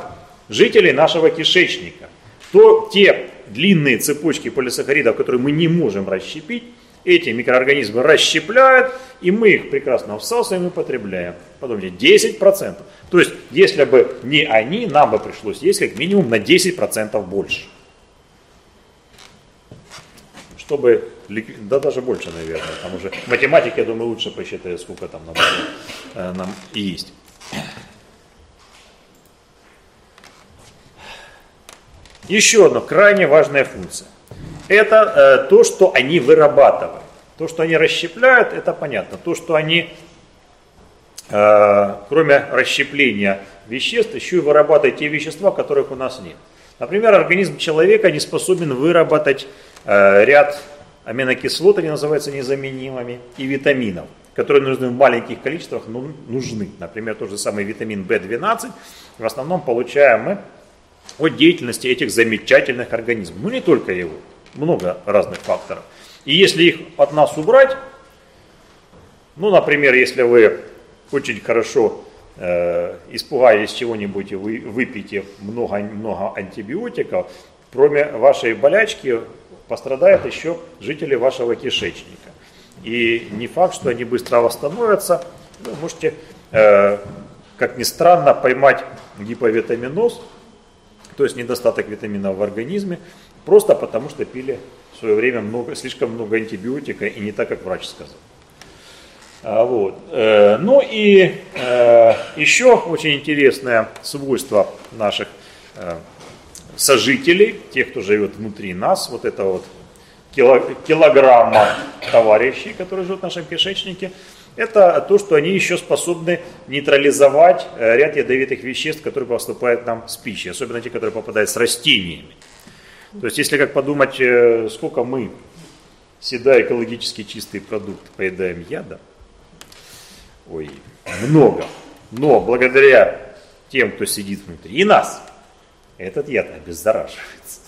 жителей нашего кишечника. То те длинные цепочки полисахаридов, которые мы не можем расщепить, эти микроорганизмы расщепляют, и мы их прекрасно всасываем и потребляем. Подумайте, 10%. То есть, если бы не они, нам бы пришлось есть как минимум на 10% больше чтобы, да даже больше, наверное, там уже математики, я думаю, лучше посчитают, сколько там надо э, нам есть. Еще одна крайне важная функция. Это э, то, что они вырабатывают. То, что они расщепляют, это понятно. То, что они, э, кроме расщепления веществ, еще и вырабатывают те вещества, которых у нас нет. Например, организм человека не способен выработать Э, ряд аминокислот, они называются незаменимыми, и витаминов, которые нужны в маленьких количествах, но нужны. Например, тот же самый витамин В12 в основном получаем мы от деятельности этих замечательных организмов. Ну не только его, много разных факторов. И если их от нас убрать, ну, например, если вы очень хорошо э, испугались чего-нибудь и вы выпьете много-много антибиотиков, кроме вашей болячки пострадают еще жители вашего кишечника. И не факт, что они быстро восстановятся. Вы можете, э, как ни странно, поймать гиповитаминоз, то есть недостаток витаминов в организме, просто потому что пили в свое время много, слишком много антибиотика и не так, как врач сказал. А, вот. Э, ну и э, еще очень интересное свойство наших э, сожителей, тех, кто живет внутри нас, вот это вот килограмма товарищей, которые живут в нашем кишечнике, это то, что они еще способны нейтрализовать ряд ядовитых веществ, которые поступают нам с пищей, особенно те, которые попадают с растениями. То есть, если как подумать, сколько мы, седая экологически чистый продукт, поедаем яда, ой, много. Но благодаря тем, кто сидит внутри нас, этот яд обеззараживается.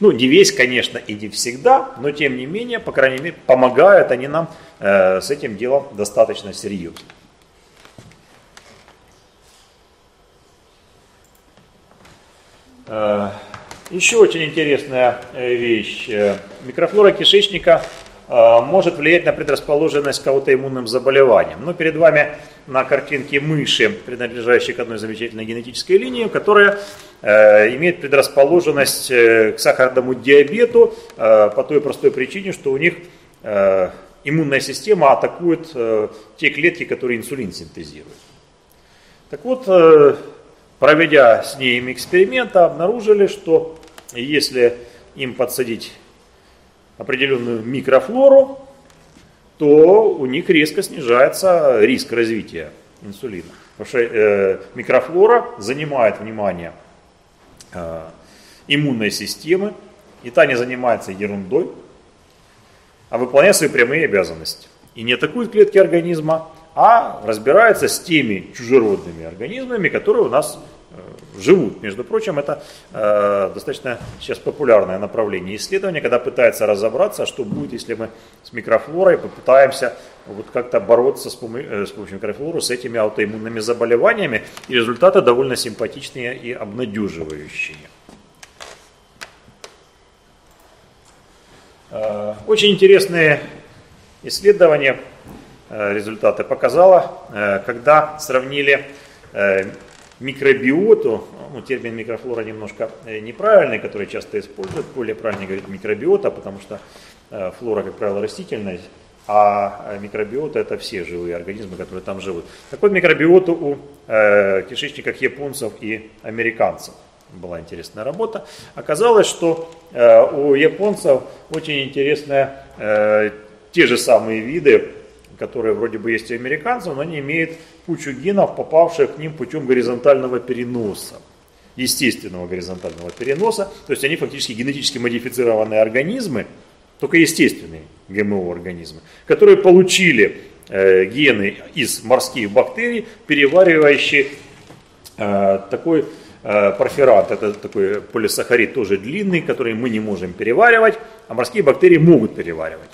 Ну, не весь, конечно, и не всегда, но тем не менее, по крайней мере, помогают они нам э, с этим делом достаточно серьезно. Э, еще очень интересная э, вещь. Э, микрофлора кишечника может влиять на предрасположенность к аутоиммунным заболеваниям. Но перед вами на картинке мыши, принадлежащие к одной замечательной генетической линии, которая э, имеет предрасположенность э, к сахарному диабету э, по той простой причине, что у них э, иммунная система атакует э, те клетки, которые инсулин синтезируют. Так вот, проведя с ними эксперименты, обнаружили, что если им подсадить определенную микрофлору, то у них резко снижается риск развития инсулина. Потому что э, микрофлора занимает внимание э, иммунной системы, и та не занимается ерундой, а выполняет свои прямые обязанности. И не атакует клетки организма, а разбирается с теми чужеродными организмами, которые у нас живут. Между прочим, это э, достаточно сейчас популярное направление исследования, когда пытается разобраться, что будет, если мы с микрофлорой попытаемся вот как-то бороться с, помощью, э, с помощью микрофлоры с этими аутоиммунными заболеваниями. И результаты довольно симпатичные и обнадеживающие. Э, очень интересные исследования, э, результаты показало, когда сравнили микробиоту, ну, термин микрофлора немножко э, неправильный, который часто используют, более правильно говорить микробиота, потому что э, флора, как правило, растительная, а э, микробиота это все живые организмы, которые там живут. Так вот, микробиоту у э, кишечниках японцев и американцев была интересная работа. Оказалось, что э, у японцев очень интересная э, те же самые виды которые вроде бы есть у американцев, но они имеют кучу генов, попавших к ним путем горизонтального переноса, естественного горизонтального переноса. То есть они фактически генетически модифицированные организмы, только естественные ГМО-организмы, которые получили э, гены из морских бактерий, переваривающие э, такой э, порфират, это такой полисахарид тоже длинный, который мы не можем переваривать, а морские бактерии могут переваривать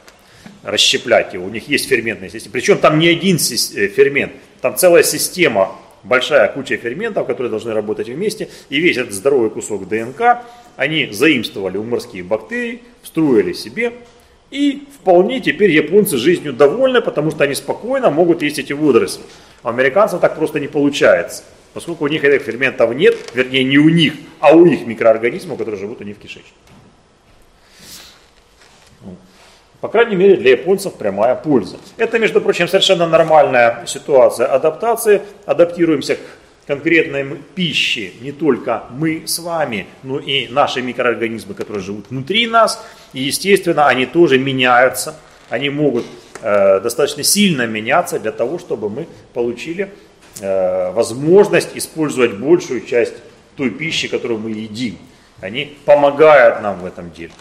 расщеплять его. У них есть ферментная система. Причем там не один э, фермент, там целая система, большая куча ферментов, которые должны работать вместе. И весь этот здоровый кусок ДНК они заимствовали у морских бактерий, встроили себе. И вполне теперь японцы жизнью довольны, потому что они спокойно могут есть эти водоросли. А американцам так просто не получается. Поскольку у них этих ферментов нет, вернее не у них, а у их микроорганизмов, которые живут у них в кишечнике. По крайней мере, для японцев прямая польза. Это, между прочим, совершенно нормальная ситуация адаптации. Адаптируемся к конкретной пище не только мы с вами, но и наши микроорганизмы, которые живут внутри нас. И, естественно, они тоже меняются. Они могут э, достаточно сильно меняться для того, чтобы мы получили э, возможность использовать большую часть той пищи, которую мы едим. Они помогают нам в этом деле.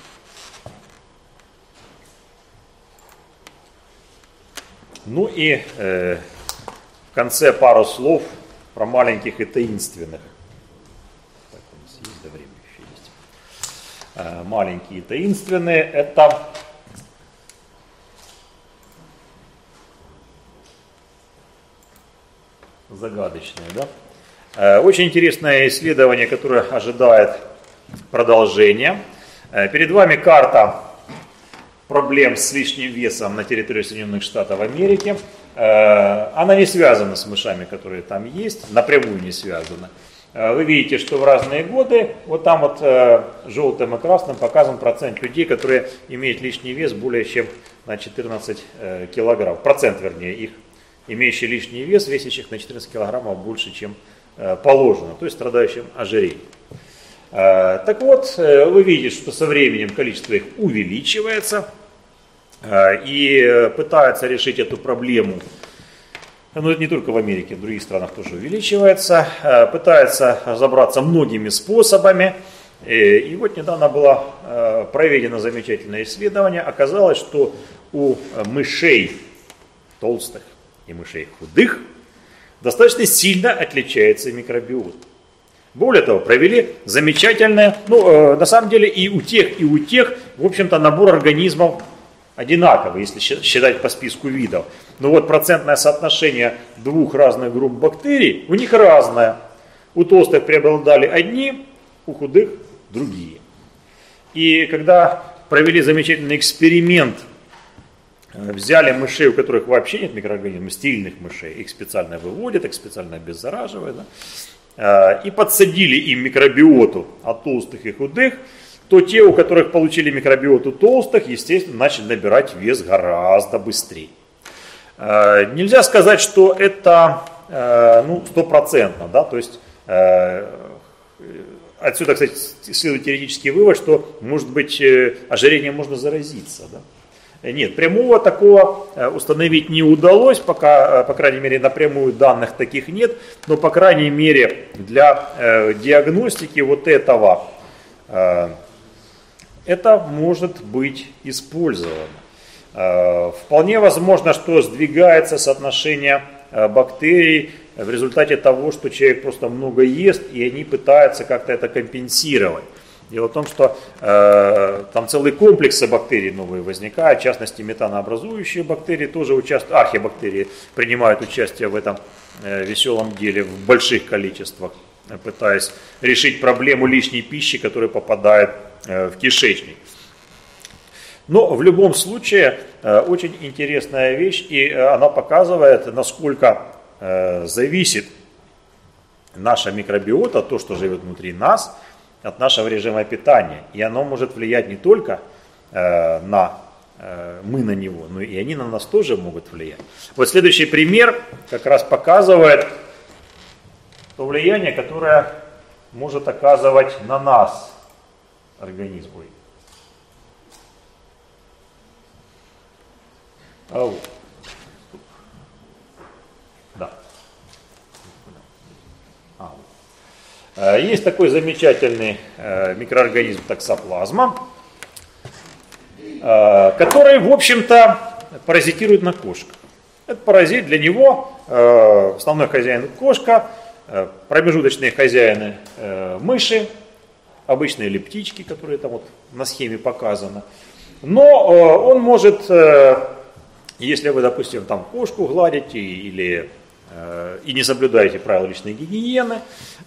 Ну и э, в конце пару слов про маленьких и таинственных. Так, у нас есть, да, время еще есть. Э, маленькие и таинственные это загадочные, да? Э, очень интересное исследование, которое ожидает продолжения. Э, перед вами карта проблем с лишним весом на территории Соединенных Штатов Америки. Э, она не связана с мышами, которые там есть, напрямую не связана. Э, вы видите, что в разные годы, вот там вот э, желтым и красным показан процент людей, которые имеют лишний вес более чем на 14 килограмм, процент вернее их имеющие лишний вес, весящих на 14 килограммов больше, чем положено, то есть страдающим ожирением. Так вот, вы видите, что со временем количество их увеличивается и пытаются решить эту проблему но это не только в Америке, в других странах тоже увеличивается, э, пытается разобраться многими способами. Э, и вот недавно было э, проведено замечательное исследование. Оказалось, что у мышей толстых и мышей худых достаточно сильно отличается микробиот. Более того, провели замечательное, ну, на самом деле и у тех, и у тех, в общем-то, набор организмов одинаковый, если считать по списку видов. Но вот процентное соотношение двух разных групп бактерий у них разное. У толстых преобладали одни, у худых другие. И когда провели замечательный эксперимент, э, взяли мышей, у которых вообще нет микроорганизмов, стильных мышей, их специально выводят, их специально обеззараживают, да, э, и подсадили им микробиоту от толстых и худых, то те, у которых получили микробиоту толстых, естественно, начали набирать вес гораздо быстрее. Э, нельзя сказать, что это э, ну, стопроцентно, да, то есть э, отсюда, кстати, следует теоретический вывод, что, может быть, ожирением можно заразиться, да. Нет, прямого такого установить не удалось, пока, по крайней мере, напрямую данных таких нет, но, по крайней мере, для диагностики вот этого это может быть использовано. Э, вполне возможно, что сдвигается соотношение э, бактерий в результате того, что человек просто много ест, и они пытаются как-то это компенсировать. Дело в том, что э, там целый комплекс бактерий новые возникают, в частности метанообразующие бактерии тоже участвуют, архибактерии принимают участие в этом э, веселом деле в больших количествах, пытаясь решить проблему лишней пищи, которая попадает э, в кишечник. Но в любом случае э, очень интересная вещь, и э, она показывает, насколько э, зависит наша микробиота, то, что живет внутри нас, от нашего режима питания. И оно может влиять не только на мы на него, но и они на нас тоже могут влиять. Вот следующий пример как раз показывает то влияние, которое может оказывать на нас организм. А вот. Да. А, вот. Э, есть такой замечательный э, микроорганизм таксоплазма, э, который, в общем-то, паразитирует на кошках. Это паразит, для него основной хозяин кошка, промежуточные хозяины мыши, обычные или птички, которые там вот на схеме показаны. Но он может если вы, допустим, там кошку гладите или э, и не соблюдаете правила личной гигиены,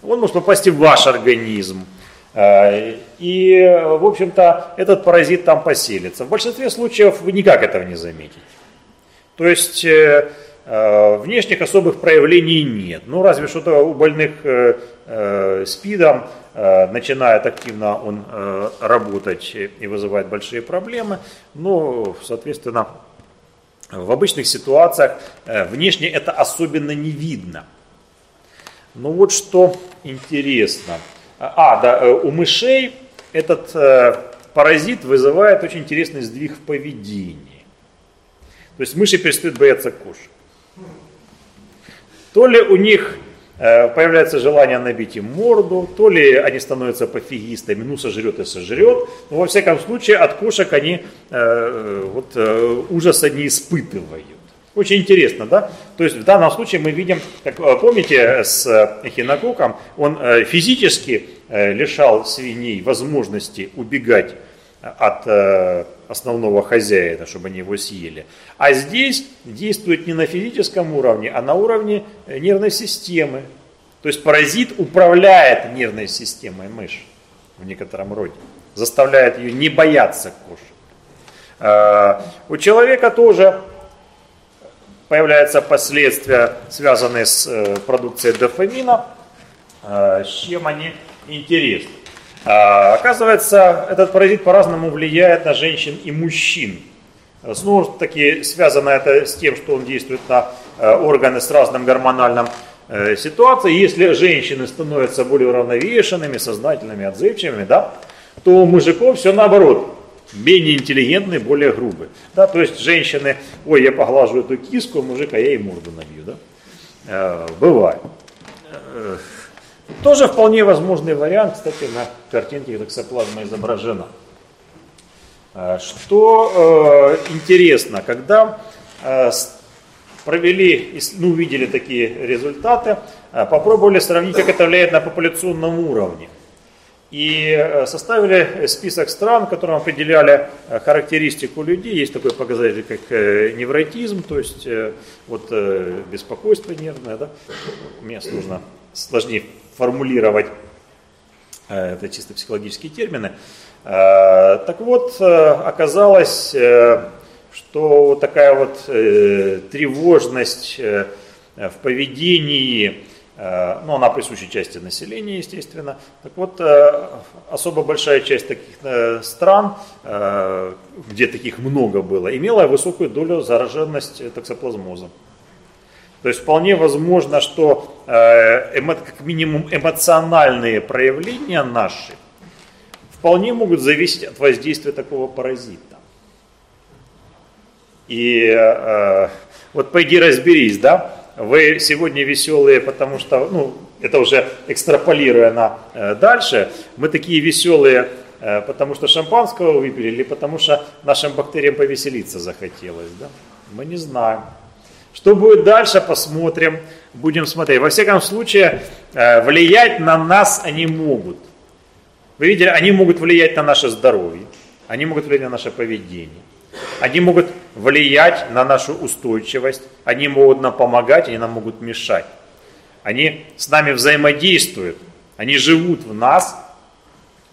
он может попасть в ваш организм. Э, и, в общем-то, этот паразит там поселится. В большинстве случаев вы никак этого не заметите. То есть э, э, внешних особых проявлений нет. Ну, разве что у больных э, э, СПИДом э, начинает активно он э, работать и вызывает большие проблемы. Но, соответственно, в обычных ситуациях э, внешне это особенно не видно. Но вот что интересно. А, да, э, у мышей этот э, паразит вызывает очень интересный сдвиг в поведении. То есть мыши перестают бояться кошек. То ли у них появляется желание набить им морду, то ли они становятся пофигистами, ну сожрет и сожрет, но во всяком случае от кошек они э, вот, э, ужаса не испытывают. Очень интересно, да? То есть в данном случае мы видим, как помните, с эхинококом, он физически лишал свиней возможности убегать от основного хозяина, чтобы они его съели. А здесь действует не на физическом уровне, а на уровне э, нервной системы. То есть паразит управляет нервной системой мыши в некотором роде, заставляет ее не бояться кошек. А, у человека тоже появляются последствия, связанные с э, продукцией дофамина, а, с чем они интересны. А, оказывается, этот паразит по-разному влияет на женщин и мужчин. Снова таки связано это с тем, что он действует на органы с разным гормональным ситуацией. Если женщины становятся более уравновешенными, сознательными, отзывчивыми, да, то у мужиков все наоборот менее интеллигентные, более грубые. Да, то есть женщины, ой, я поглажу эту киску, а я ей морду набью. Да? Э, бывает. Тоже вполне возможный вариант, кстати, на картинке токсоплазма изображена. Э, что э, интересно, когда э, провели, ну, увидели такие результаты, э, попробовали сравнить, как это влияет на популяционном уровне. И э, составили список стран, которым определяли э, характеристику людей. Есть такой показатель, как э, невротизм, то есть вот беспокойство нервное. Да? Мне сложно, сложнее формулировать, это чисто психологические термины. Так вот, оказалось, что такая вот тревожность в поведении, Э, ну, она присуща части населения, естественно. Так вот, э, особо большая часть таких э, стран, где таких много было, имела высокую долю зараженности токсоплазмозом. То есть вполне возможно, что как минимум эмоциональные проявления наши вполне могут зависеть от воздействия такого паразита. И вот пойди разберись, да, вы сегодня веселые, потому что, ну, это уже экстраполируя на э, дальше, мы такие веселые, э, потому что шампанского выпили или потому что нашим бактериям повеселиться захотелось, да? Мы не знаем. Что будет дальше, посмотрим, будем смотреть. Во всяком случае, э, влиять на нас они могут. Вы видели, они могут влиять на наше здоровье, они могут влиять на наше поведение. Они могут влиять на нашу устойчивость, они могут нам помогать, они нам могут мешать. Они с нами взаимодействуют, они живут в нас,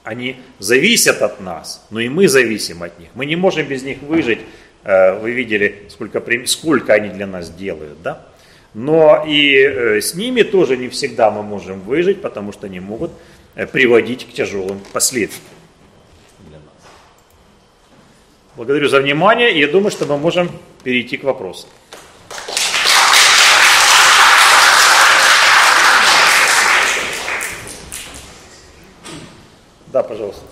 они зависят от нас, но и мы зависим от них. Мы не можем без них выжить. Э, вы видели, сколько, сколько они для нас делают, да? Но и э, с ними тоже не всегда мы можем выжить, потому что они могут э, приводить к тяжелым последствиям. Благодарю за внимание, и я думаю, что мы можем перейти к вопросам. Да, пожалуйста.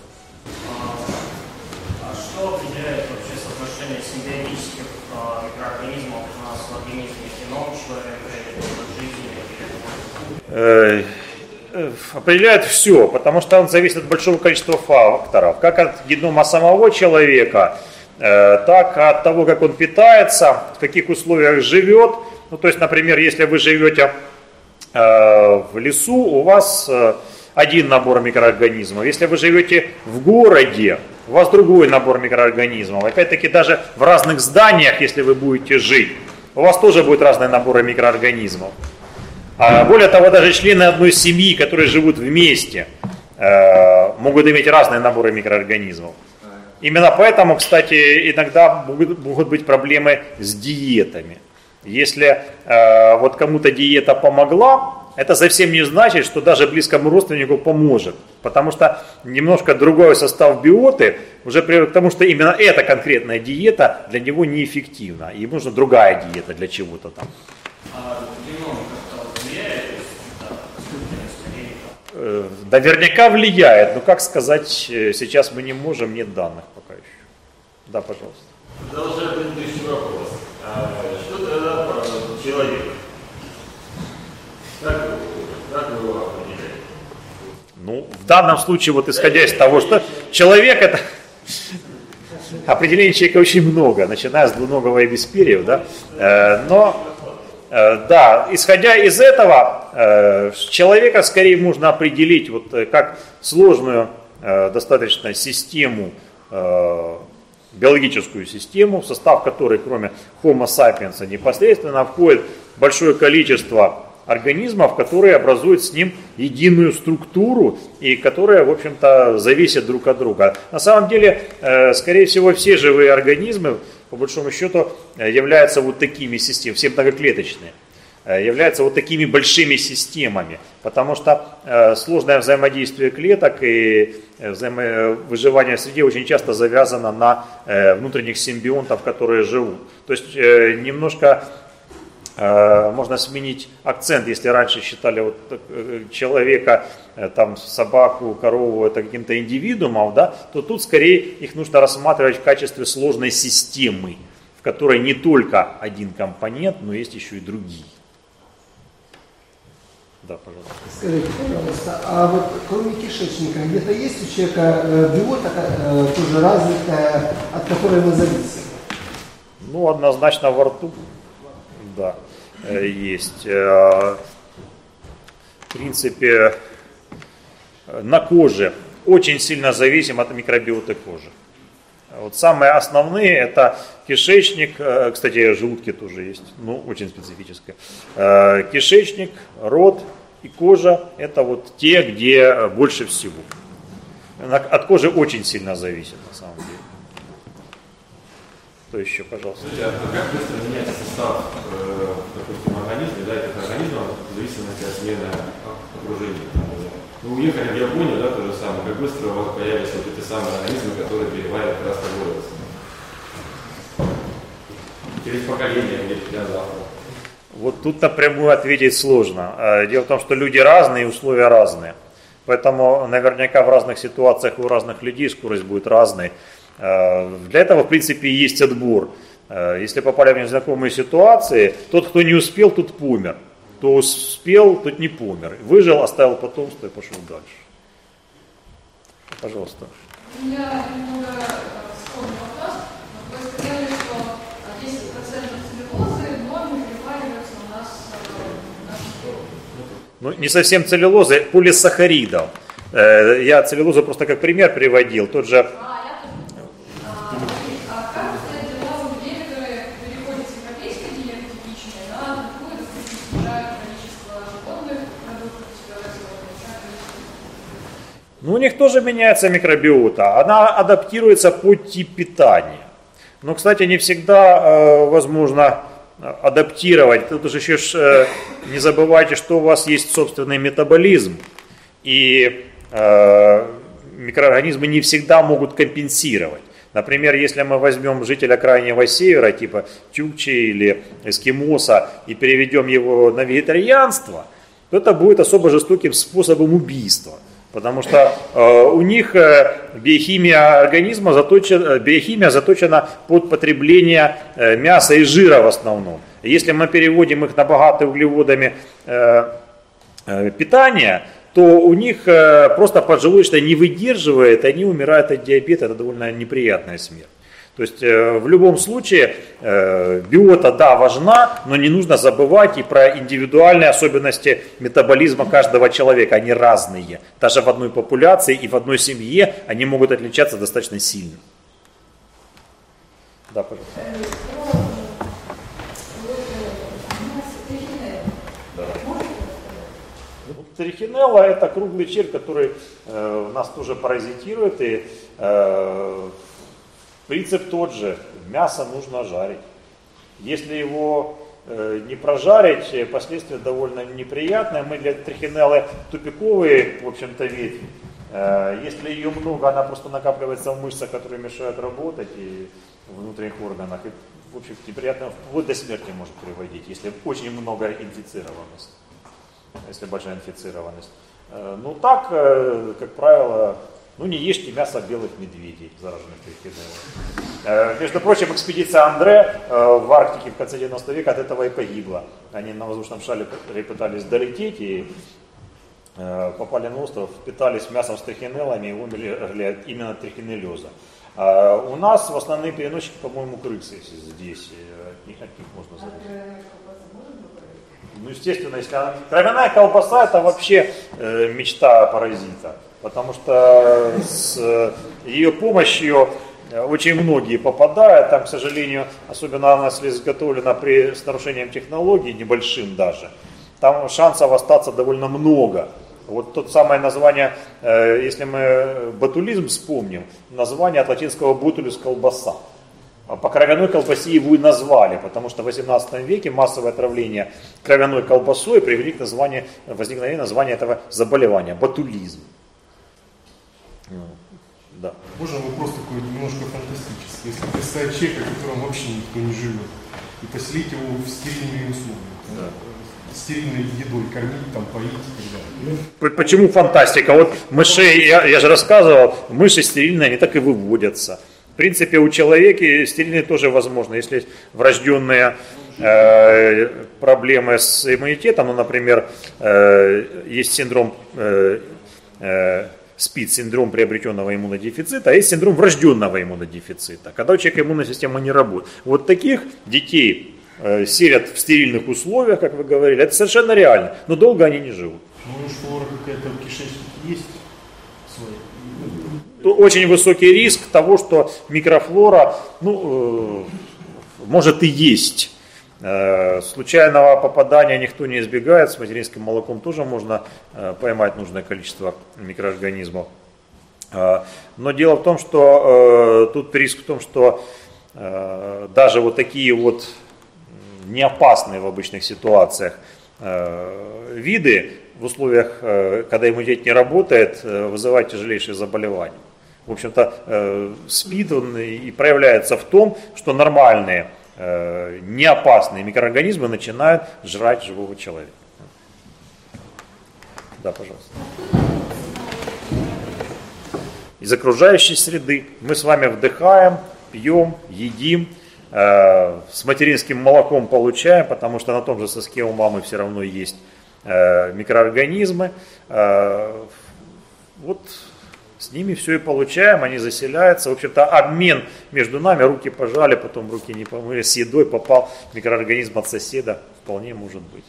А что определяет вообще соотношение симбиотических а, микроорганизмов у нас в организме геном человека или жизни? Э, Э, определяет все, потому что он зависит от большого количества факторов, как от генома самого человека, э, так от того, как он питается, в каких условиях живет. Ну, то есть, например, если вы живете э, в лесу, у вас один набор микроорганизмов. Если вы живете в городе, у вас другой набор микроорганизмов. Опять-таки, даже в разных зданиях, если вы будете жить, у вас тоже будет разные наборы микроорганизмов. А более того, даже члены одной семьи, которые живут вместе, э, могут иметь разные наборы микроорганизмов. Именно поэтому, кстати, иногда могут быть проблемы с диетами. Если э, вот кому-то диета помогла, это совсем не значит, что даже близкому родственнику поможет. Потому что немножко другой состав биоты уже приводит к тому, что именно эта конкретная диета для него неэффективна. Ему нужна другая диета для чего-то там. А Э, наверняка влияет, но как сказать, э, сейчас мы не можем, нет данных пока еще. Да, пожалуйста. Продолжая предыдущий вопрос. А что тогда про человек? Как, как вы его определяете? Ну, в данном случае, вот исходя из того, что человек это... [laughs] Определений человека очень много, начиная с двуногого и бесперьев, да, э, но Э, да, исходя из этого, э, человека скорее можно определить вот э, как сложную достаточно систему, биологическую систему, в состав которой, кроме Homo sapiens, непосредственно входит большое количество организмов, которые образуют с ним единую структуру и которые, в общем-то, зависят друг от друга. На самом деле, скорее всего, все живые организмы по большому счету э, являются вот такими системами, все многоклеточные, э, являются вот такими большими системами, потому что э, сложное взаимодействие клеток и взаимо... выживание в среде очень часто завязано на внутренних симбионтов, которые живут. То есть немножко Э, можно сменить акцент, если раньше считали вот э, человека, э, там, собаку, корову это каким-то индивидуумом, да, то тут скорее их нужно рассматривать в качестве сложной системы, в которой не только один компонент, но есть еще и другие. Да, пожалуйста. Скажите, пожалуйста, а вот кроме кишечника, где-то есть у человека биота тоже развитая, от которой мы зависим? Ну, однозначно во рту да, э, есть. Э, в принципе, на коже очень сильно зависим от микробиоты кожи. Вот самые основные это кишечник, э, кстати, желудки тоже есть, ну очень специфическое. Кишечник, рот и кожа это вот те, где больше всего. От кожи очень сильно зависит. Кто еще, пожалуйста? Скажите, а как быстро меняется состав, э, допустим, организма, да, этих организмов в зависимости от смены окружения? Ну, уехали в Японию, да, то же самое. Как быстро у вас появились вот эти самые организмы, которые раз возраст? Через поколение или для завтра? Вот тут напрямую ответить сложно. А, дело в том, что люди разные, условия разные. Поэтому наверняка в разных ситуациях у разных людей скорость будет разной. Э, для этого, в принципе, есть отбор. Э, если попали в незнакомые ситуации, тот, кто не успел, тот помер. Кто успел, тот не помер. Выжил, оставил потомство и пошел дальше. Пожалуйста. У меня немного сложный вопрос. Вы сказали, что 10% целлюлозы, но не перевариваются у нас в нашем Ну, не совсем целлюлозы, полисахаридов. Э, я целлюлозу просто как пример приводил. Тот же а, Ну, у них тоже меняется микробиота. Она адаптируется под тип питания. Но, кстати, не всегда э, возможно э, адаптировать. Тут же еще э, не забывайте, что у вас есть собственный метаболизм. И э, микроорганизмы не всегда могут компенсировать. Например, если мы возьмем жителя крайнего севера, типа Тюкчи или эскимоса, и переведем его на вегетарианство, то это будет особо жестоким способом убийства. Потому что э, у них э, биохимия организма заточена, э, биохимия заточена под потребление э, мяса и жира в основном. Если мы переводим их на богатые углеводами э, э, питание, то у них э, просто поджелудочная не выдерживает, они умирают от диабета, это довольно неприятная смерть. То есть э, в любом случае э, биота, да, важна, но не нужно забывать и про индивидуальные особенности метаболизма каждого человека. Они разные. Даже в одной популяции и в одной семье они могут отличаться достаточно сильно. Да, пожалуйста. Трихинелла это круглый червь, который э, нас тоже паразитирует и э, Принцип тот же, мясо нужно жарить. Если его э, не прожарить, э, последствия довольно неприятные. Мы для трихинеллы тупиковые, в общем-то, ветви. Э, если ее много, она просто накапливается в мышцах, которые мешают работать и в внутренних органах. И, в общем, неприятно, вплоть до смерти может приводить, если очень много инфицированности, если большая инфицированность. Ну так, как правило, ну не ешьте мясо белых медведей, зараженных трихинеллой. Э, между прочим, экспедиция Андре э, в Арктике в конце 90 века от этого и погибла. Они на воздушном шаре пытались долететь и э, попали на остров, питались мясом с трихинеллами и умерли именно от трихинеллеза. У нас в основные переносчики, по-моему, крысы здесь. От них, от них можно забыть. Ну, естественно, если она... Кровяная колбаса это вообще э, мечта паразита потому что с ее помощью очень многие попадают, там, к сожалению, особенно она если изготовлена при, с нарушением технологий, небольшим даже, там шансов остаться довольно много. Вот тот самое название, э, если мы ботулизм вспомним, название от латинского бутулюс колбаса. А по кровяной колбасе его и назвали, потому что в 18 веке массовое отравление кровяной колбасой привели к названию, возникновению названия этого заболевания – ботулизм. Да. Можно вопрос такой немножко фантастический. Если представить человека, которым вообще никто не живет, и поселить его в стерильные условия. Да. Стерильной едой кормить, там, поить и так далее. Почему фантастика? Вот мышей, я, я же рассказывал, мыши стерильные, они так и выводятся. В принципе, у человека стерильные тоже возможно. Если есть врожденные э, проблемы с иммунитетом, ну, например, э, есть синдром э, э, СПИД, синдром приобретенного иммунодефицита, а есть синдром врожденного иммунодефицита, когда у человека иммунная система не работает. Вот таких детей э, селят в стерильных условиях, как вы говорили, это совершенно реально, но долго они не живут. Ну, флора какая-то в кишечнике есть своя. Очень высокий риск того, что микрофлора, ну, э, может и есть. Э, Случайного попадания никто не избегает, с материнским молоком тоже можно э, поймать нужное количество микроорганизмов. Э, Но дело в том, что тут риск в том, что даже вот такие вот неопасные в обычных ситуациях виды в условиях, когда иммунитет не работает, вызывают тяжелейшие заболевания. В общем-то, СПИД он и проявляется в том, что нормальные, э, неопасные микроорганизмы начинают жрать живого человека. Да, пожалуйста. Из окружающей среды мы с вами вдыхаем, пьем, едим, э, с материнским молоком получаем, потому что на том же соске у мамы все равно есть э, микроорганизмы. Э, вот с ними все и получаем, они заселяются. В общем-то, обмен между нами, руки пожали, потом руки не помыли, с едой попал микроорганизм от соседа, вполне может быть.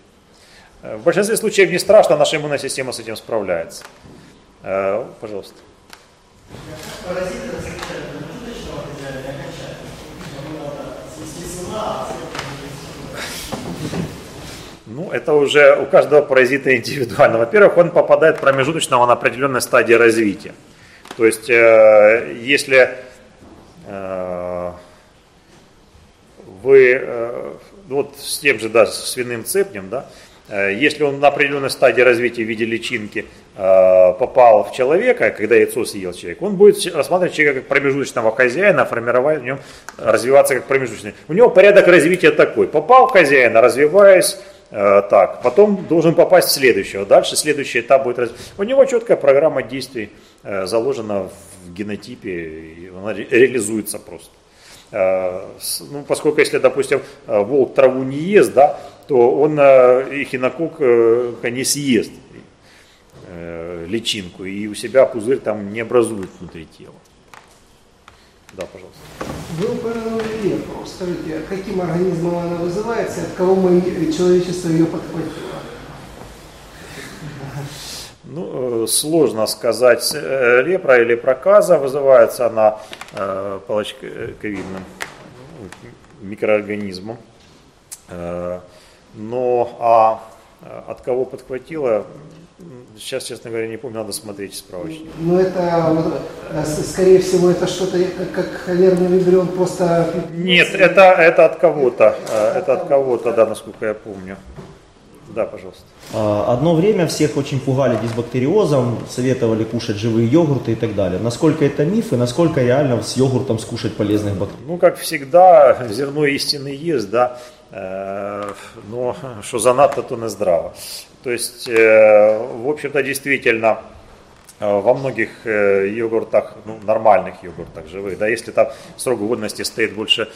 Э, В большинстве случаев не страшно, наша иммунная система с этим справляется. Э, Пожалуйста. Ну, это уже у каждого паразита индивидуально. Во-первых, он попадает промежуточного на определенной стадии развития. То есть, э, если э, вы, э, ну вот с тем же, да, свиным цепнем, да, если он на определенной стадии развития в виде личинки попал в человека, когда яйцо съел человек, он будет рассматривать человека как промежуточного хозяина, формировать в нем, развиваться как промежуточный. У него порядок развития такой. Попал хозяина, развиваясь, так, потом должен попасть в следующего. Дальше следующий этап будет У него четкая программа действий э, заложена в генотипе, и она ре- реализуется просто. Э, Ну, поскольку если, допустим, э, волк траву не ест, да, то он э, эхинокок э, не съест э, личинку, и у себя пузырь там не образует внутри тела. Да, пожалуйста. Вы упомянули лепру. Скажите, а каким организмом она вызывается, и от кого мы, э, человечество ее подхватило? Ну, э, сложно сказать, э, лепра или проказа вызывается она э, палочковидным ну, микроорганизмом. Э, Но а э, от кого подхватило, м, сейчас, честно говоря, не помню, надо смотреть справочник. Ну, это, э, скорее всего, это что-то, как, как холерный вибрион, просто... Нет, это, это от кого-то, э, это от кого-то, да, насколько я помню. Да, пожалуйста. А, Одно время всех очень пугали дисбактериозом, советовали кушать живые йогурты и так далее. Насколько это миф и насколько реально с йогуртом скушать полезных бактерий? Ну, как всегда, [laughs] зерно истины есть, да, э, но что занадто, то не здраво. То есть, э, в общем-то, действительно, э, во многих йогуртах, ну, нормальных йогуртах живых, да, если там срок годности стоит больше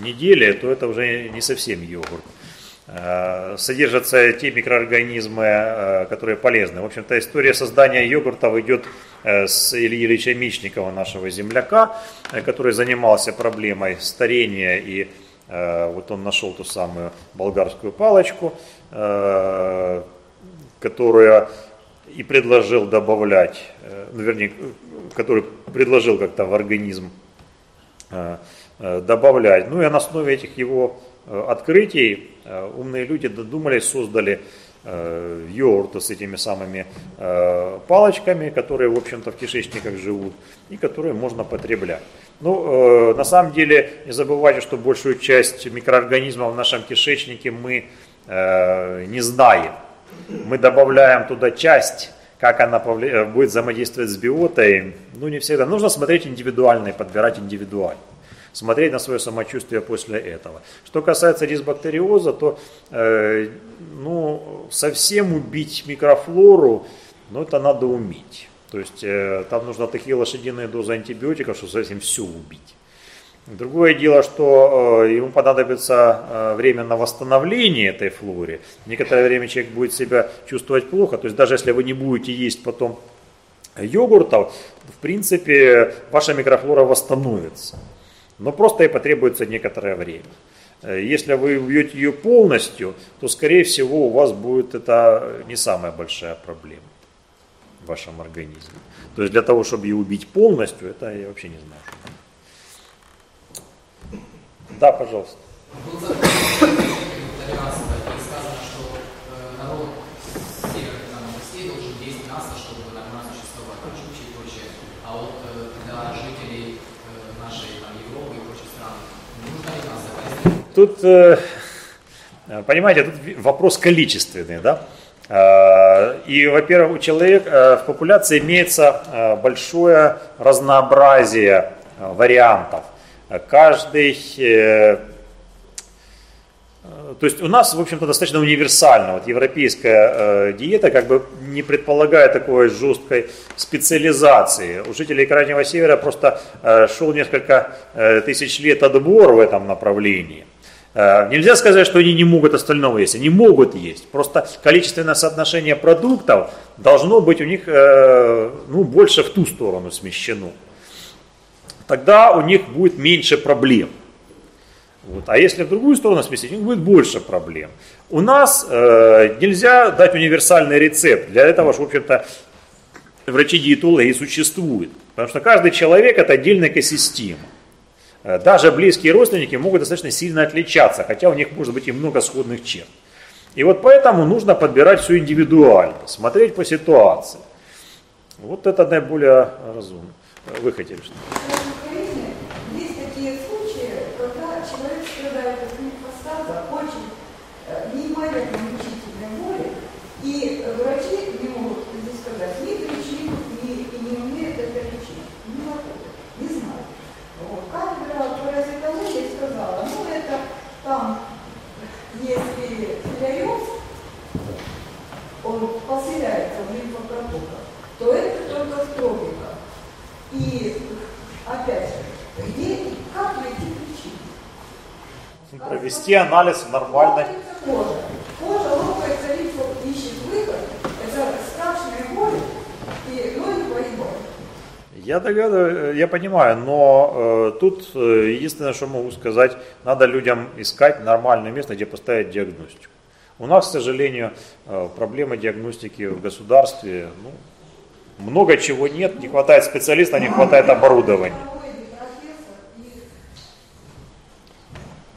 недели, то это уже не совсем йогурт. Содержатся те микроорганизмы, которые полезны. В общем-то, история создания йогуртов идет с Ильи Ильича Мечникова, нашего земляка, который занимался проблемой старения и вот он нашел ту самую болгарскую палочку, э, которая и предложил добавлять, э, ну, вернее, который предложил как-то в организм э, э, добавлять. Ну и на основе этих его э, открытий э, умные люди додумались, создали э, йогурты с этими самыми э, палочками, которые, в общем-то, в кишечниках живут и которые можно потреблять. Ну, э, на самом деле, не забывайте, что большую часть микроорганизмов в нашем кишечнике мы не знаем. Мы добавляем туда часть, как она будет взаимодействовать с биотой, ну не всегда. Нужно смотреть индивидуально и подбирать индивидуально. Смотреть на свое самочувствие после этого. Что касается дисбактериоза, то э, ну, совсем убить микрофлору, ну, это надо уметь. То есть э, там нужно такие лошадиные дозы антибиотиков, что совсем все убить. Другое дело, что э, ему понадобится э, время на восстановление этой флоры. Некоторое время человек будет себя чувствовать плохо. То есть даже если вы не будете есть потом йогуртов, в принципе, ваша микрофлора восстановится. Но просто ей потребуется некоторое время. Э, если вы убьете ее полностью, то, скорее всего, у вас будет это не самая большая проблема в вашем организме. То есть для того, чтобы ее убить полностью, это я вообще не знаю. Да, пожалуйста. Был закон 13 и сказано, что э, народ севера нам России должен действовать нас, чтобы нормально существовать, прочее и прочее. А вот э, для жителей э, нашей там, Европы и прочих стран, нужно ли нас такая Тут, э, понимаете, тут вопрос количественный, да? Э, И, во-первых, у человека э, в популяции имеется э, большое разнообразие э, вариантов. Каждый, э, э, то есть у нас, в общем-то, достаточно универсально. Вот европейская э, диета как бы не предполагает такой жесткой специализации. У жителей Крайнего Севера просто э, шел несколько э, тысяч лет отбор в этом направлении. Э, Нельзя сказать, что они не могут остального есть. Они могут есть. Просто количественное соотношение продуктов должно быть у них э, ну, больше в ту сторону смещено. Тогда у них будет меньше проблем. Вот. А если в другую сторону сместить, у них будет больше проблем. У нас э, нельзя дать универсальный рецепт. Для этого, в общем-то, врачи-диетологи существуют. Потому что каждый человек это отдельная экосистема. Э, Даже близкие родственники могут достаточно сильно отличаться, хотя у них может быть и много сходных черт. И вот поэтому нужно подбирать все индивидуально, смотреть по ситуации. Вот это наиболее разумно. Вы хотели что В Украине есть такие случаи, когда человек страдает от лимфостаза очень э, неимоверно мучительной боли, и врачи не могут здесь сказать ни причину, ни, и не умеют это лечить. Не могут, не знают. Вот. Кафедра паразитологии сказала, ну это там, если филариоз, он поселяется в лимфопротоках, то это только в тропиках. И опять же, где и как найти Провести анализ нормальной. Кожа. Кожа лопается, лимфа ищет выход. Это страшная боль и ноги поебать. Я догадываюсь, я понимаю, но э, тут э, единственное, что могу сказать, надо людям искать нормальное место, где поставить диагностику. У нас, к сожалению, э, проблемы диагностики в государстве, ну, много чего нет, не хватает специалистов, не хватает оборудования.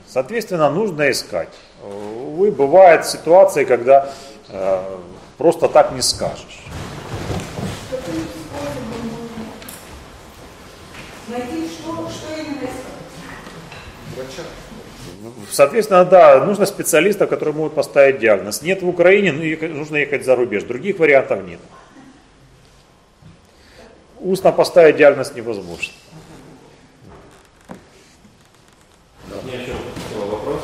Соответственно, нужно искать. Увы, бывают ситуации, когда э, просто так не скажешь. Соответственно, да, нужно специалистов, которые могут поставить диагноз. Нет в Украине, ну, нужно ехать за рубеж. Других вариантов нет. Устно поставить диагноз невозможно. У меня еще такой вопрос.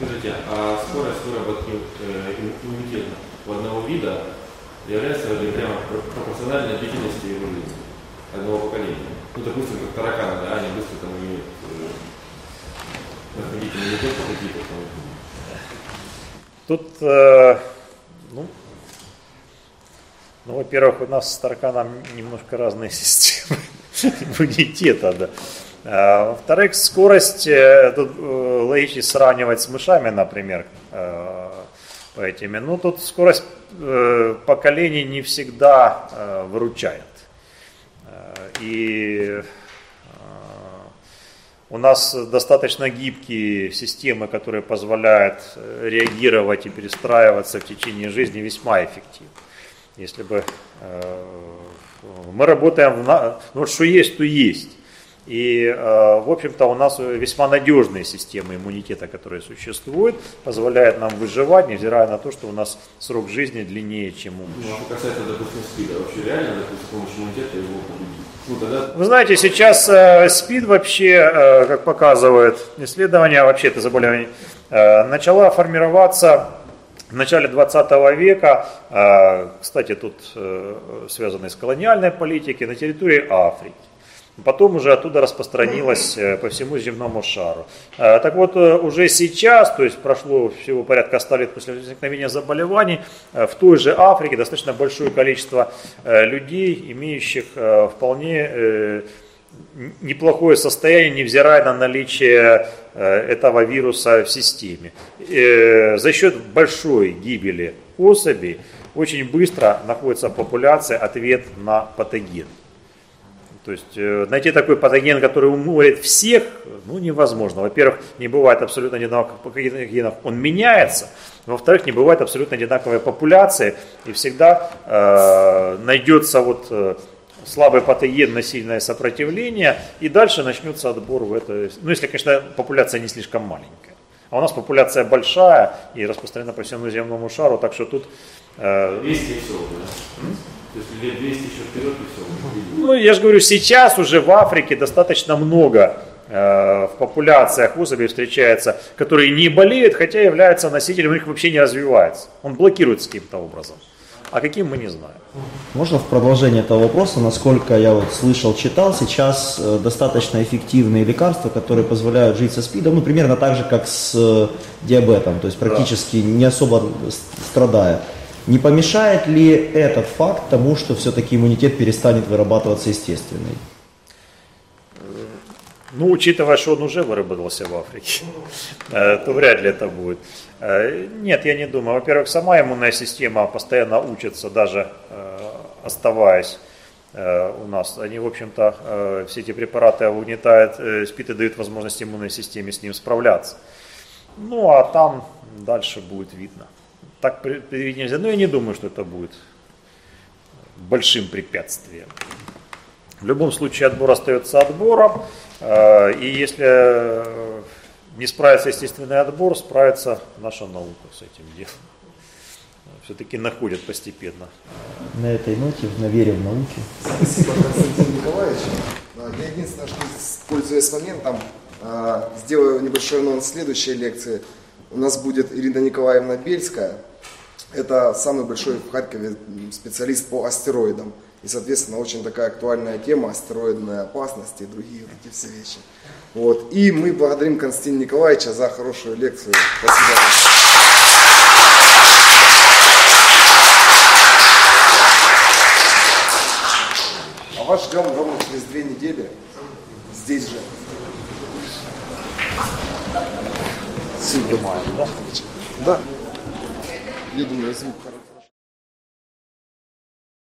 Скажите, а скорость выработки э, иммунитета у одного вида является ли прямо про- пропорциональной длительности его жизни одного поколения? Ну, допустим, как тараканы, да, они быстро там имеют э, находить иммунитет по какие-то там Тут, э, ну, ну, во-первых, у нас с тараканом немножко разные [laughs] системы иммунитета, да. А, Во-вторых, скорость, э, тут э, логично сравнивать с мышами, например, э, по этими. Ну, тут скорость э, поколений не всегда э, выручает. Э, И э, у нас достаточно гибкие системы, которые позволяют э, реагировать и перестраиваться в течение жизни весьма эффективно. Если бы э, мы работаем, в ну что есть, то есть. И, э, в общем-то, у нас весьма надежные системы иммунитета, которые существуют, позволяют нам выживать, невзирая на то, что у нас срок жизни длиннее, чем у Ну, мышей. что касается, допустим, СПИДа, вообще реально, допустим, с помощью иммунитета его победить? Ну, тогда Вы знаете, сейчас э, СПИД вообще, э, как показывает исследование, вообще это заболевание, э, начала формироваться в начале 20 века, э, кстати, тут э, связано с колониальной политикой, на территории Африки. Потом уже оттуда распространилось э, по всему земному шару. Э, Так вот, э, уже сейчас, то есть прошло всего порядка 100 лет после возникновения заболеваний, в той же Африке достаточно большое количество людей, имеющих вполне неплохое состояние, невзирая на наличие этого вируса в системе. За счет большой гибели особей очень быстро находится в популяции ответ на патоген. То есть э, найти такой патоген, который уморит всех, ну невозможно. Во-первых, не бывает абсолютно одинаковых патогенов, он меняется. Во-вторых, не бывает абсолютно одинаковой популяции, и всегда э, найдется вот э, слабый патоген на сильное сопротивление, и дальше начнется отбор в это. Ну, если, конечно, популяция не слишком маленькая. А у нас популяция большая и распространена по всему земному шару, так что тут э, 200 и все да? Есть лет 200 еще вперед и все. Ну, я же говорю, сейчас уже в Африке достаточно много э, в популяциях особей встречается, которые не болеют, хотя являются носителем, у них вообще не развивается. Он блокируется каким-то образом. А каким мы не знаем. Можно в продолжение этого вопроса, насколько я вот слышал, читал, сейчас э, достаточно эффективные лекарства, которые позволяют жить со СПИДом, ну, примерно так же, как с э, диабетом, то есть практически не особо страдая. Не помешает ли этот факт тому, что все-таки иммунитет перестанет вырабатываться естественный? Ну, учитывая, что он уже выработался в Африке, [laughs] э, то вряд ли это будет. Э, Нет, я не думаю. Во-первых, сама иммунная система постоянно учится, даже э, оставаясь у нас. Они, в общем-то, все эти препараты угнетают СПИД и дают возможность иммунной системе с ним справляться. Ну, а там дальше будет видно. Так пре- предвидеть нельзя. Но я не думаю, что это будет большим препятствием. В любом случае отбор остается отбором. э, И если э, не справится естественный отбор, справится наша наука с этим делом. Все-таки находят постепенно. На этой ноте, на вере в науке. Спасибо, Константин Николаевич. Я единственное, что, пользуясь моментом, а, сделаю небольшой анонс следующей лекции. У нас будет Ирина Николаевна Бельская. Это самый большой в Харькове специалист по астероидам. И, соответственно, очень такая актуальная тема астероидная опасность и другие вот эти все вещи. Вот. И мы благодарим Константина Николаевича за хорошую лекцию. Спасибо. А вас ждем ровно через две недели здесь же. Снимаем, да? Да. Я думаю, звук хороший.